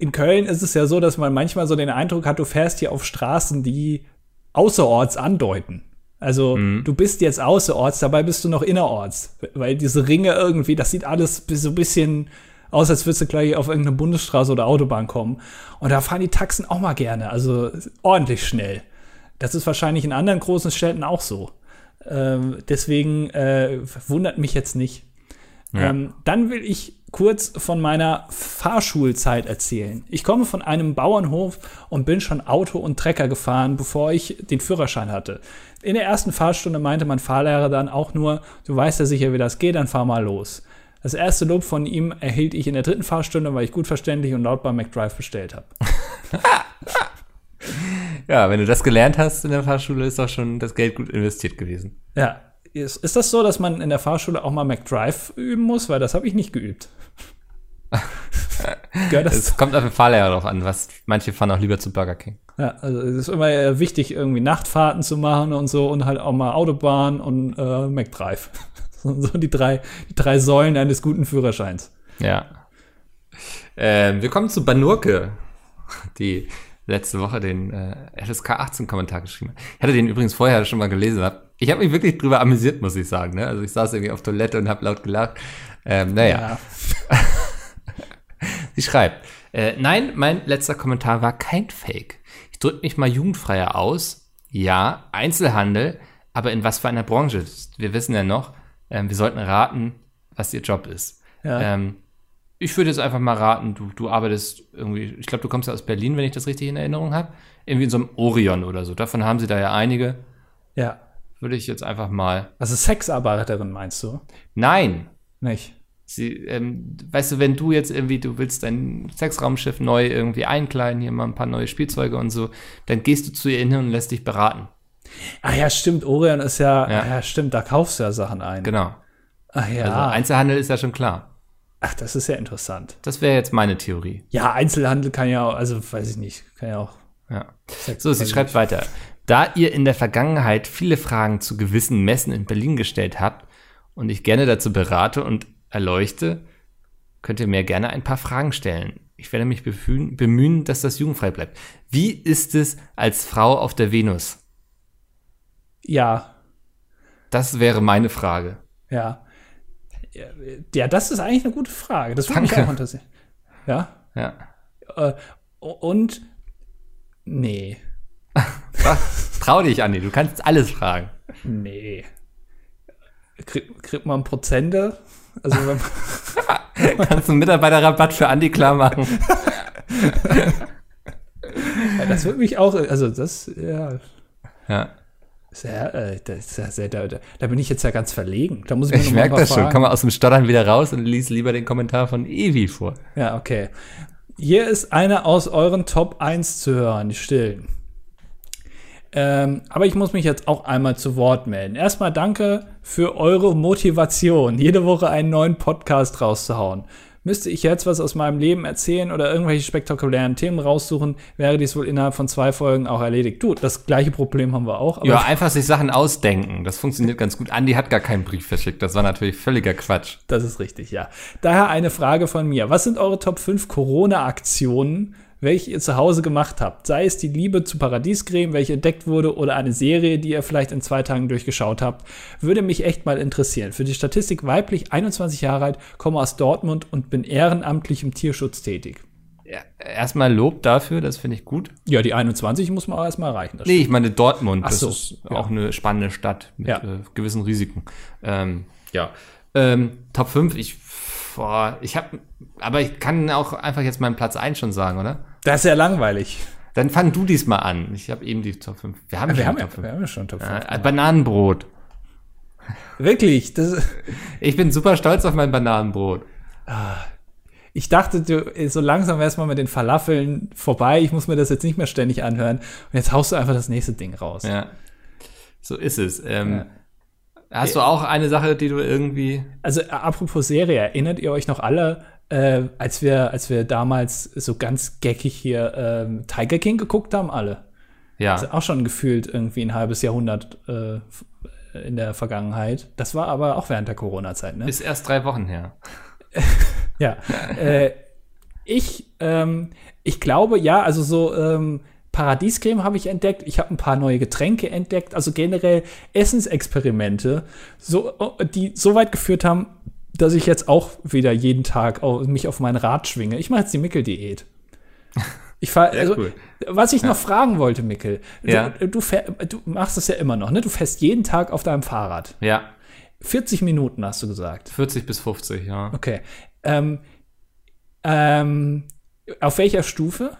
in Köln ist es ja so, dass man manchmal so den Eindruck hat, du fährst hier auf Straßen, die außerorts andeuten. Also mhm. du bist jetzt außerorts, dabei bist du noch innerorts. Weil diese Ringe irgendwie, das sieht alles so ein bisschen aus, als würdest du gleich auf irgendeine Bundesstraße oder Autobahn kommen. Und da fahren die Taxen auch mal gerne, also ordentlich schnell. Das ist wahrscheinlich in anderen großen Städten auch so. Ähm, deswegen äh, wundert mich jetzt nicht. Ja. Ähm, dann will ich kurz von meiner Fahrschulzeit erzählen. Ich komme von einem Bauernhof und bin schon Auto und Trecker gefahren, bevor ich den Führerschein hatte. In der ersten Fahrstunde meinte mein Fahrlehrer dann auch nur, du weißt ja sicher, wie das geht, dann fahr mal los. Das erste Lob von ihm erhielt ich in der dritten Fahrstunde, weil ich gut verständlich und laut bei McDrive bestellt habe. Ja, wenn du das gelernt hast in der Fahrschule, ist doch schon das Geld gut investiert gewesen. Ja, ist, ist das so, dass man in der Fahrschule auch mal McDrive üben muss? Weil das habe ich nicht geübt. Es kommt auf den Fahrlehrer drauf an, was manche fahren auch lieber zu Burger King. Ja, also es ist immer wichtig, irgendwie Nachtfahrten zu machen und so und halt auch mal Autobahn und äh, McDrive. So, so die drei, die drei Säulen eines guten Führerscheins. Ja. Ähm, wir kommen zu Banurke, die letzte Woche den äh, FSK 18 Kommentar geschrieben hat. Ich hatte den übrigens vorher schon mal gelesen. Hab. Ich habe mich wirklich drüber amüsiert, muss ich sagen. Ne? Also ich saß irgendwie auf Toilette und habe laut gelacht. Ähm, naja. Sie schreibt, äh, nein, mein letzter Kommentar war kein Fake. Ich drücke mich mal jugendfreier aus. Ja, Einzelhandel, aber in was für einer Branche? Wir wissen ja noch, ähm, wir sollten raten, was ihr Job ist. Ja. Ähm, ich würde jetzt einfach mal raten, du, du arbeitest irgendwie, ich glaube, du kommst ja aus Berlin, wenn ich das richtig in Erinnerung habe, irgendwie in so einem Orion oder so. Davon haben sie da ja einige. ja. Würde ich jetzt einfach mal. Also Sexarbeiterin meinst du? Nein, Nicht? Sie, ähm, weißt du, wenn du jetzt irgendwie, du willst dein Sexraumschiff neu irgendwie einkleiden, hier mal ein paar neue Spielzeuge und so, dann gehst du zu ihr hin und lässt dich beraten. Ah ja, stimmt. Orion ist ja, Ja. ja, stimmt, da kaufst du ja Sachen ein. Genau. Ach ja. Also Einzelhandel ist ja schon klar. Ach, das ist ja interessant. Das wäre jetzt meine Theorie. Ja, Einzelhandel kann ja auch, also weiß ich nicht, kann ja auch. Ja. So, sie schreibt weiter. Da ihr in der Vergangenheit viele Fragen zu gewissen Messen in Berlin gestellt habt und ich gerne dazu berate und erleuchte, könnt ihr mir gerne ein paar Fragen stellen. Ich werde mich bemühen, bemühen, dass das jugendfrei bleibt. Wie ist es als Frau auf der Venus? Ja, Das wäre meine Frage. ja. Ja, das ist eigentlich eine gute Frage. Das würde mich auch interessieren. Ja. Ja. Äh, und nee. Trau dich, Andi, du kannst alles fragen. Nee. Krieg, kriegt man Prozente? Also wenn, Kannst du einen Mitarbeiterrabatt für Andi klar machen? ja, das würde mich auch, also das, ja, Ja. Sehr, äh, ja sehr, da, da bin ich jetzt ja ganz verlegen. Da muss ich, mir Ich merke das schon. Komm mal aus dem Stottern wieder raus und lies lieber den Kommentar von Evi vor. Ja, okay. Hier ist eine aus euren Top 1 zu hören, die Stillen. Ähm, aber ich muss mich jetzt auch einmal zu Wort melden. Erstmal danke für eure Motivation, jede Woche einen neuen Podcast rauszuhauen. Müsste ich jetzt was aus meinem Leben erzählen oder irgendwelche spektakulären Themen raussuchen, wäre dies wohl innerhalb von zwei Folgen auch erledigt. Du, das gleiche Problem haben wir auch. Aber Ja, einfach sich Sachen ausdenken. Das funktioniert ganz gut. Andi hat gar keinen Brief verschickt. Das war natürlich völliger Quatsch. Das ist richtig, ja. Daher eine Frage von mir. Was sind eure Top 5 Corona-Aktionen, welche ihr zu Hause gemacht habt? Sei es die Liebe zu Paradiescreme, welche entdeckt wurde, oder eine Serie, die ihr vielleicht in zwei Tagen durchgeschaut habt. Würde mich echt mal interessieren. Für die Statistik weiblich, 21 Jahre alt, komme aus Dortmund und bin ehrenamtlich im Tierschutz tätig. Ja, erstmal Lob dafür, das finde ich gut. Ja, die 21 muss man auch erstmal erreichen. Nee, ich meine Dortmund. Ach das so, ist ja. auch eine spannende Stadt mit Ja. äh, gewissen Risiken. Ähm, ja. Ähm, Top 5, ich, boah, ich habe, aber ich kann auch einfach jetzt meinen Platz 1 schon sagen, oder? das ist ja langweilig. Dann fang du diesmal an. Ich habe eben die Top 5. Wir haben Wir schon haben, ja, Top 5. wir haben ja schon Top 5. Äh, Bananenbrot. Wirklich, das, Ich bin super stolz auf mein Bananenbrot. Ich dachte, du, so langsam wärst mal mit den Falafeln vorbei. Ich muss mir das jetzt nicht mehr ständig anhören. Und jetzt haust du einfach das nächste Ding raus. Ja. So ist es. Ähm, Ja. Hast du auch eine Sache, die du irgendwie. Also äh, apropos Serie, erinnert ihr euch noch alle, äh, als wir, als wir damals so ganz geckig hier ähm, Tiger King geguckt haben, alle? Ja. Also auch schon gefühlt irgendwie ein halbes Jahrhundert äh, f- in der Vergangenheit. Das war aber auch während der Corona-Zeit, ne? Ist erst drei Wochen her. Ja. äh, ich, ähm, ich glaube, ja, also so ähm, Paradiescreme habe ich entdeckt. Ich habe ein paar neue Getränke entdeckt. Also generell Essensexperimente, so, die so weit geführt haben, dass ich jetzt auch wieder jeden Tag au- mich auf mein Rad schwinge. Ich mache jetzt die Mickel-Diät. Ich fahr, also, cool. Was ich noch fragen wollte, Mikkel, Ja. du, du, du machst es ja immer noch, ne? Du fährst jeden Tag auf deinem Fahrrad. Ja, 40 Minuten hast du gesagt. 40 bis 50, ja. Okay. Ähm, ähm, auf welcher Stufe?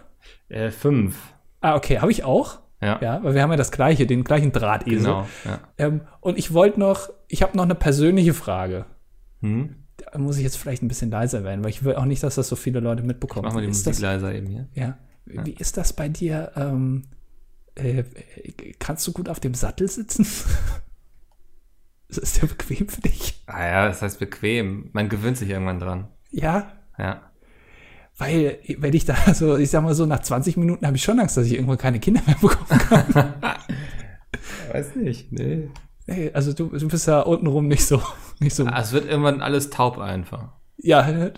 Äh, fünf. Ah, okay, habe ich auch. Ja, Ja, weil wir haben ja das gleiche, den gleichen Drahtesel. genau. Ja. Ähm, und ich wollte noch, ich habe noch eine persönliche Frage. Hm? Da muss ich jetzt vielleicht ein bisschen leiser werden, weil ich will auch nicht, dass das so viele Leute mitbekommen. Machen wir die ist Musik das, leiser eben hier. ja. Wie ist das bei dir? Ähm, äh, kannst du gut auf dem Sattel sitzen? ist der bequem für dich? Ah ja, das heißt bequem. Man gewöhnt sich irgendwann dran. Ja, Ja. Weil wenn ich da so, ich sag mal so, nach 20 Minuten habe ich schon Angst, dass ich irgendwann keine Kinder mehr bekommen kann. Weiß nicht, nee. Hey, also du, du bist ja untenrum nicht so, nicht so. Ah, es wird irgendwann alles taub einfach. Ja,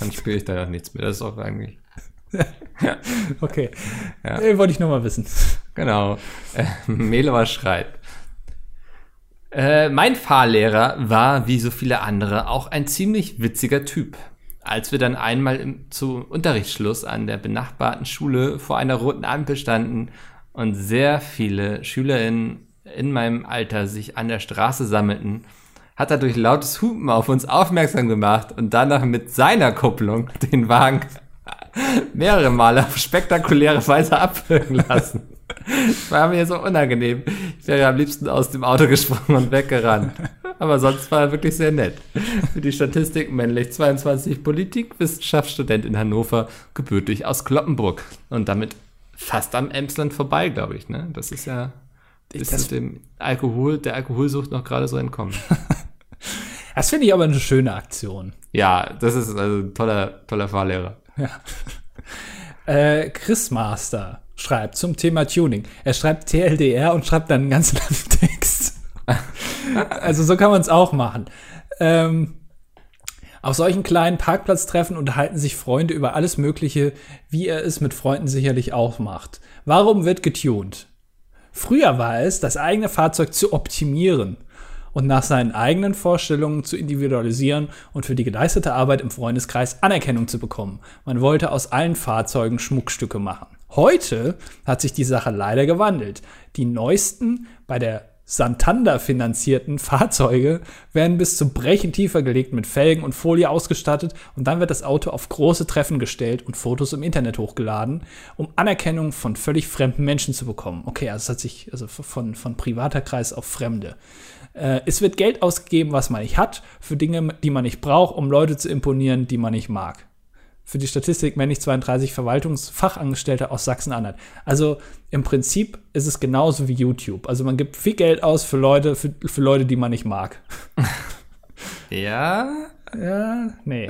Dann spiele ich da auch nichts mehr. Das ist auch eigentlich. okay. Ja. Äh, wollte ich nur mal wissen. Genau. Äh, Melor schreibt. Äh, mein Fahrlehrer war, wie so viele andere, auch ein ziemlich witziger Typ. Als wir dann einmal im, zu Unterrichtsschluss an der benachbarten Schule vor einer roten Ampel standen und sehr viele SchülerInnen in meinem Alter sich an der Straße sammelten, hat er durch lautes Hupen auf uns aufmerksam gemacht und danach mit seiner Kupplung den Wagen mehrere Male auf spektakuläre Weise abwürgen lassen. Das war mir so unangenehm. Ich wäre am liebsten aus dem Auto gesprungen und weggerannt. Aber sonst war er wirklich sehr nett. Für die Statistik männlich 22 Politik, Wissenschaftsstudent in Hannover, gebürtig aus Kloppenburg. Und damit fast am Emsland vorbei, glaube ich. Ne? Das ist ja ist Das- dem Alkohol, der Alkoholsucht noch gerade so entkommen. Das finde ich aber eine schöne Aktion. Ja, das ist also ein toller, toller Fahrlehrer. Äh, Chris Master schreibt zum Thema Tuning. Er schreibt TLDR und schreibt dann einen ganz langen Text. also so kann man es auch machen. Ähm, auf solchen kleinen Parkplatztreffen unterhalten sich Freunde über alles Mögliche, wie er es mit Freunden sicherlich auch macht. Warum wird getuned? Früher war es, das eigene Fahrzeug zu optimieren und nach seinen eigenen Vorstellungen zu individualisieren und für die geleistete Arbeit im Freundeskreis Anerkennung zu bekommen. Man wollte aus allen Fahrzeugen Schmuckstücke machen. Heute hat sich die Sache leider gewandelt. Die neuesten bei der Santander finanzierten Fahrzeuge werden bis zum Brechen tiefer gelegt mit Felgen und Folie ausgestattet und dann wird das Auto auf große Treffen gestellt und Fotos im Internet hochgeladen, um Anerkennung von völlig fremden Menschen zu bekommen. Okay, also es hat sich also von, von privater Kreis auf Fremde. Äh, es wird Geld ausgegeben, was man nicht hat, für Dinge, die man nicht braucht, um Leute zu imponieren, die man nicht mag. Für die Statistik männlich 32 Verwaltungsfachangestellte aus Sachsen-Anhalt. Also im Prinzip ist es genauso wie YouTube. Also man gibt viel Geld aus für Leute, für, für Leute, die man nicht mag. Ja, Ja, nee.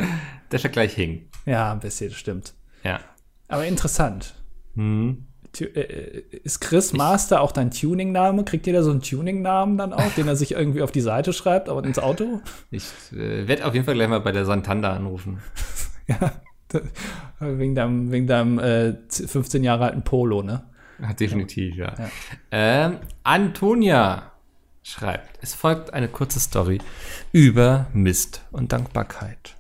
der Vergleich hing. Ja, ein bisschen, das stimmt. Ja. Aber interessant. Hm. Äh, Ist Chris Master auch dein Tuning-Name? Kriegt jeder so einen Tuning-Namen dann auch, den er sich irgendwie auf die Seite schreibt, aber ins Auto? Ich äh, werde auf jeden Fall gleich mal bei der Santander anrufen. Ja. Wegen deinem, wegen deinem äh, 15 Jahre alten Polo, ne? Definitiv, ja. Ja. Ähm, Antonia schreibt, es folgt eine kurze Story über Mist und Dankbarkeit.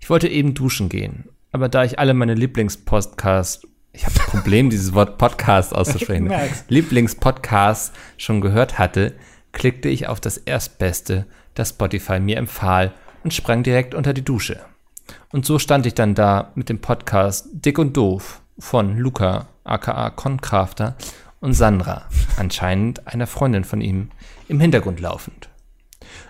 Ich wollte eben duschen gehen, aber da ich alle meine Lieblingspodcasts, ich habe ein Problem, dieses Wort Podcast auszusprechen. Lieblingspodcasts schon gehört hatte, klickte ich auf das Erstbeste, das Spotify mir empfahl und sprang direkt unter die Dusche. Und so stand ich dann da mit dem Podcast Dick und Doof von Luca, aka Concrafter, und Sandra, anscheinend einer Freundin von ihm, im Hintergrund laufend.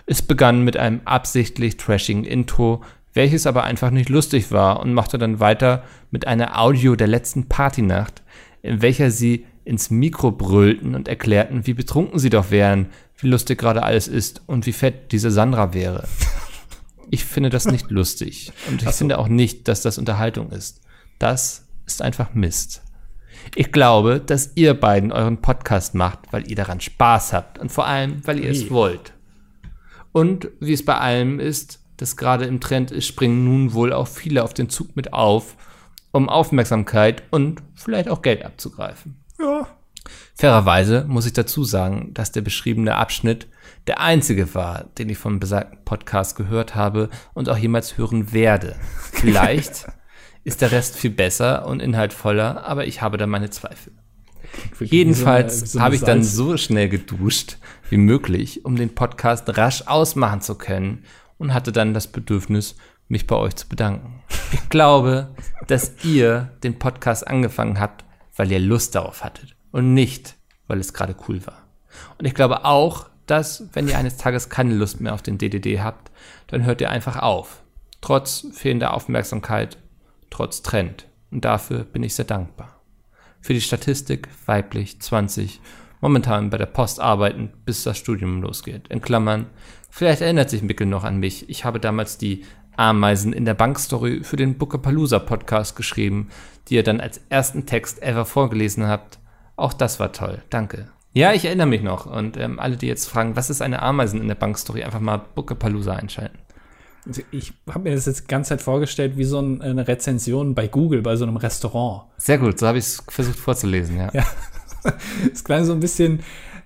Es begann mit einem absichtlich trashigen Intro, welches aber einfach nicht lustig war und machte dann weiter mit einer Audio der letzten Partynacht, in welcher sie ins Mikro brüllten und erklärten, wie betrunken sie doch wären, wie lustig gerade alles ist und wie fett diese Sandra wäre. Ich finde das nicht lustig und ich so. finde auch nicht, dass das Unterhaltung ist. Das ist einfach Mist. Ich glaube, dass ihr beiden euren Podcast macht, weil ihr daran Spaß habt und vor allem, weil ihr es wollt. Und wie es bei allem ist, das gerade im Trend ist, springen nun wohl auch viele auf den Zug mit auf, um Aufmerksamkeit und vielleicht auch Geld abzugreifen. Ja. Fairerweise muss ich dazu sagen, dass der beschriebene Abschnitt der einzige war, den ich vom besagten Podcast gehört habe und auch jemals hören werde. Vielleicht ist der Rest viel besser und inhaltvoller, aber ich habe da meine Zweifel. Jedenfalls so habe ich dann so schnell geduscht wie möglich, um den Podcast rasch ausmachen zu können und hatte dann das Bedürfnis, mich bei euch zu bedanken. Ich glaube, dass ihr den Podcast angefangen habt, weil ihr Lust darauf hattet und nicht, weil es gerade cool war. Und ich glaube auch, dass, wenn ihr eines Tages keine Lust mehr auf den DDD habt, dann hört ihr einfach auf. Trotz fehlender Aufmerksamkeit, trotz Trend. Und dafür bin ich sehr dankbar für die Statistik weiblich 20, momentan bei der Post arbeiten, bis das Studium losgeht. In Klammern, vielleicht erinnert sich Mickel noch an mich. Ich habe damals die Ameisen in der Bankstory für den Bookapalooza Podcast geschrieben, die ihr dann als ersten Text ever vorgelesen habt. Auch das war toll. Danke. Ja, ich erinnere mich noch. Und ähm, alle, die jetzt fragen, was ist eine Ameisen in der Bankstory, einfach mal Bookapalooza einschalten. Ich habe mir das jetzt die ganze Zeit vorgestellt wie so ein, eine Rezension bei Google, bei so einem Restaurant. Sehr gut, so habe ich es versucht vorzulesen, ja. Ja. Es klang so ein bisschen,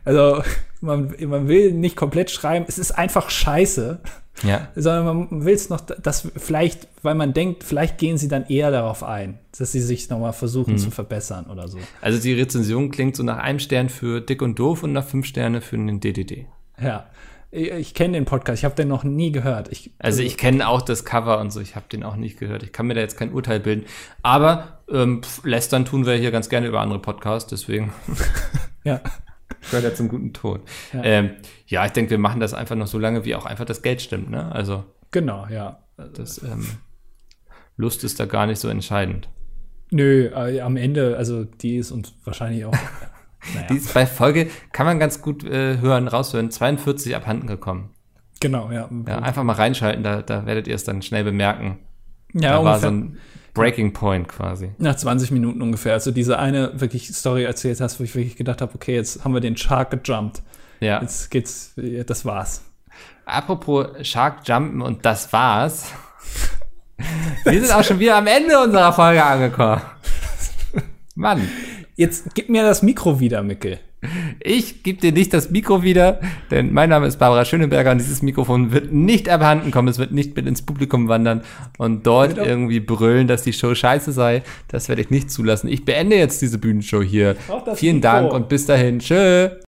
also man, man will nicht komplett schreiben, es ist einfach scheiße, ja. sondern man will es noch, dass vielleicht, weil man denkt, vielleicht gehen sie dann eher darauf ein, dass sie sich nochmal versuchen Mhm. zu verbessern oder so. Also die Rezension klingt so nach einem Stern für Dick und Doof und nach fünf Sterne für den DDD. Ja. Ich, ich kenne den Podcast, ich habe den noch nie gehört. Ich, Also ich kenne auch das Cover und so, ich habe den auch nicht gehört. Ich kann mir da jetzt kein Urteil bilden. Aber ähm, lästern tun wir hier ganz gerne über andere Podcasts, deswegen ja. Gehört er zum guten Ton. Ja. Ja, ähm, ja ich denke, wir machen das einfach noch so lange, wie auch einfach das Geld stimmt. Ne? Also Genau, ja. das ähm, Lust ist da gar nicht so entscheidend. Nö, äh, am Ende, also die ist uns wahrscheinlich auch. naja, Die ist bei Folge, kann man ganz gut äh, hören, raushören, 42 abhanden gekommen. genau, ja. Ja, einfach mal reinschalten, da, da werdet ihr es dann schnell bemerken. ja da war ungefähr. so ein Breaking Point quasi. Nach 20 Minuten ungefähr. Also diese eine wirklich Story erzählt hast, wo ich wirklich gedacht habe, okay, jetzt haben wir den Shark gejumpt. Ja. Jetzt geht's, das war's. Apropos Shark Jumpen und das war's. Wir sind auch schon wieder am Ende unserer Folge angekommen. Mann, Jetzt gib mir das Mikro wieder, Mickel. Ich gebe dir nicht das Mikro wieder, denn mein Name ist Barbara Schöneberger und dieses Mikrofon wird nicht abhanden kommen, es wird nicht mit ins Publikum wandern und dort irgendwie brüllen, dass die Show scheiße sei. Das werde ich nicht zulassen. Ich beende jetzt diese Bühnenshow hier. Vielen Mikro. Dank und bis dahin. Tschö.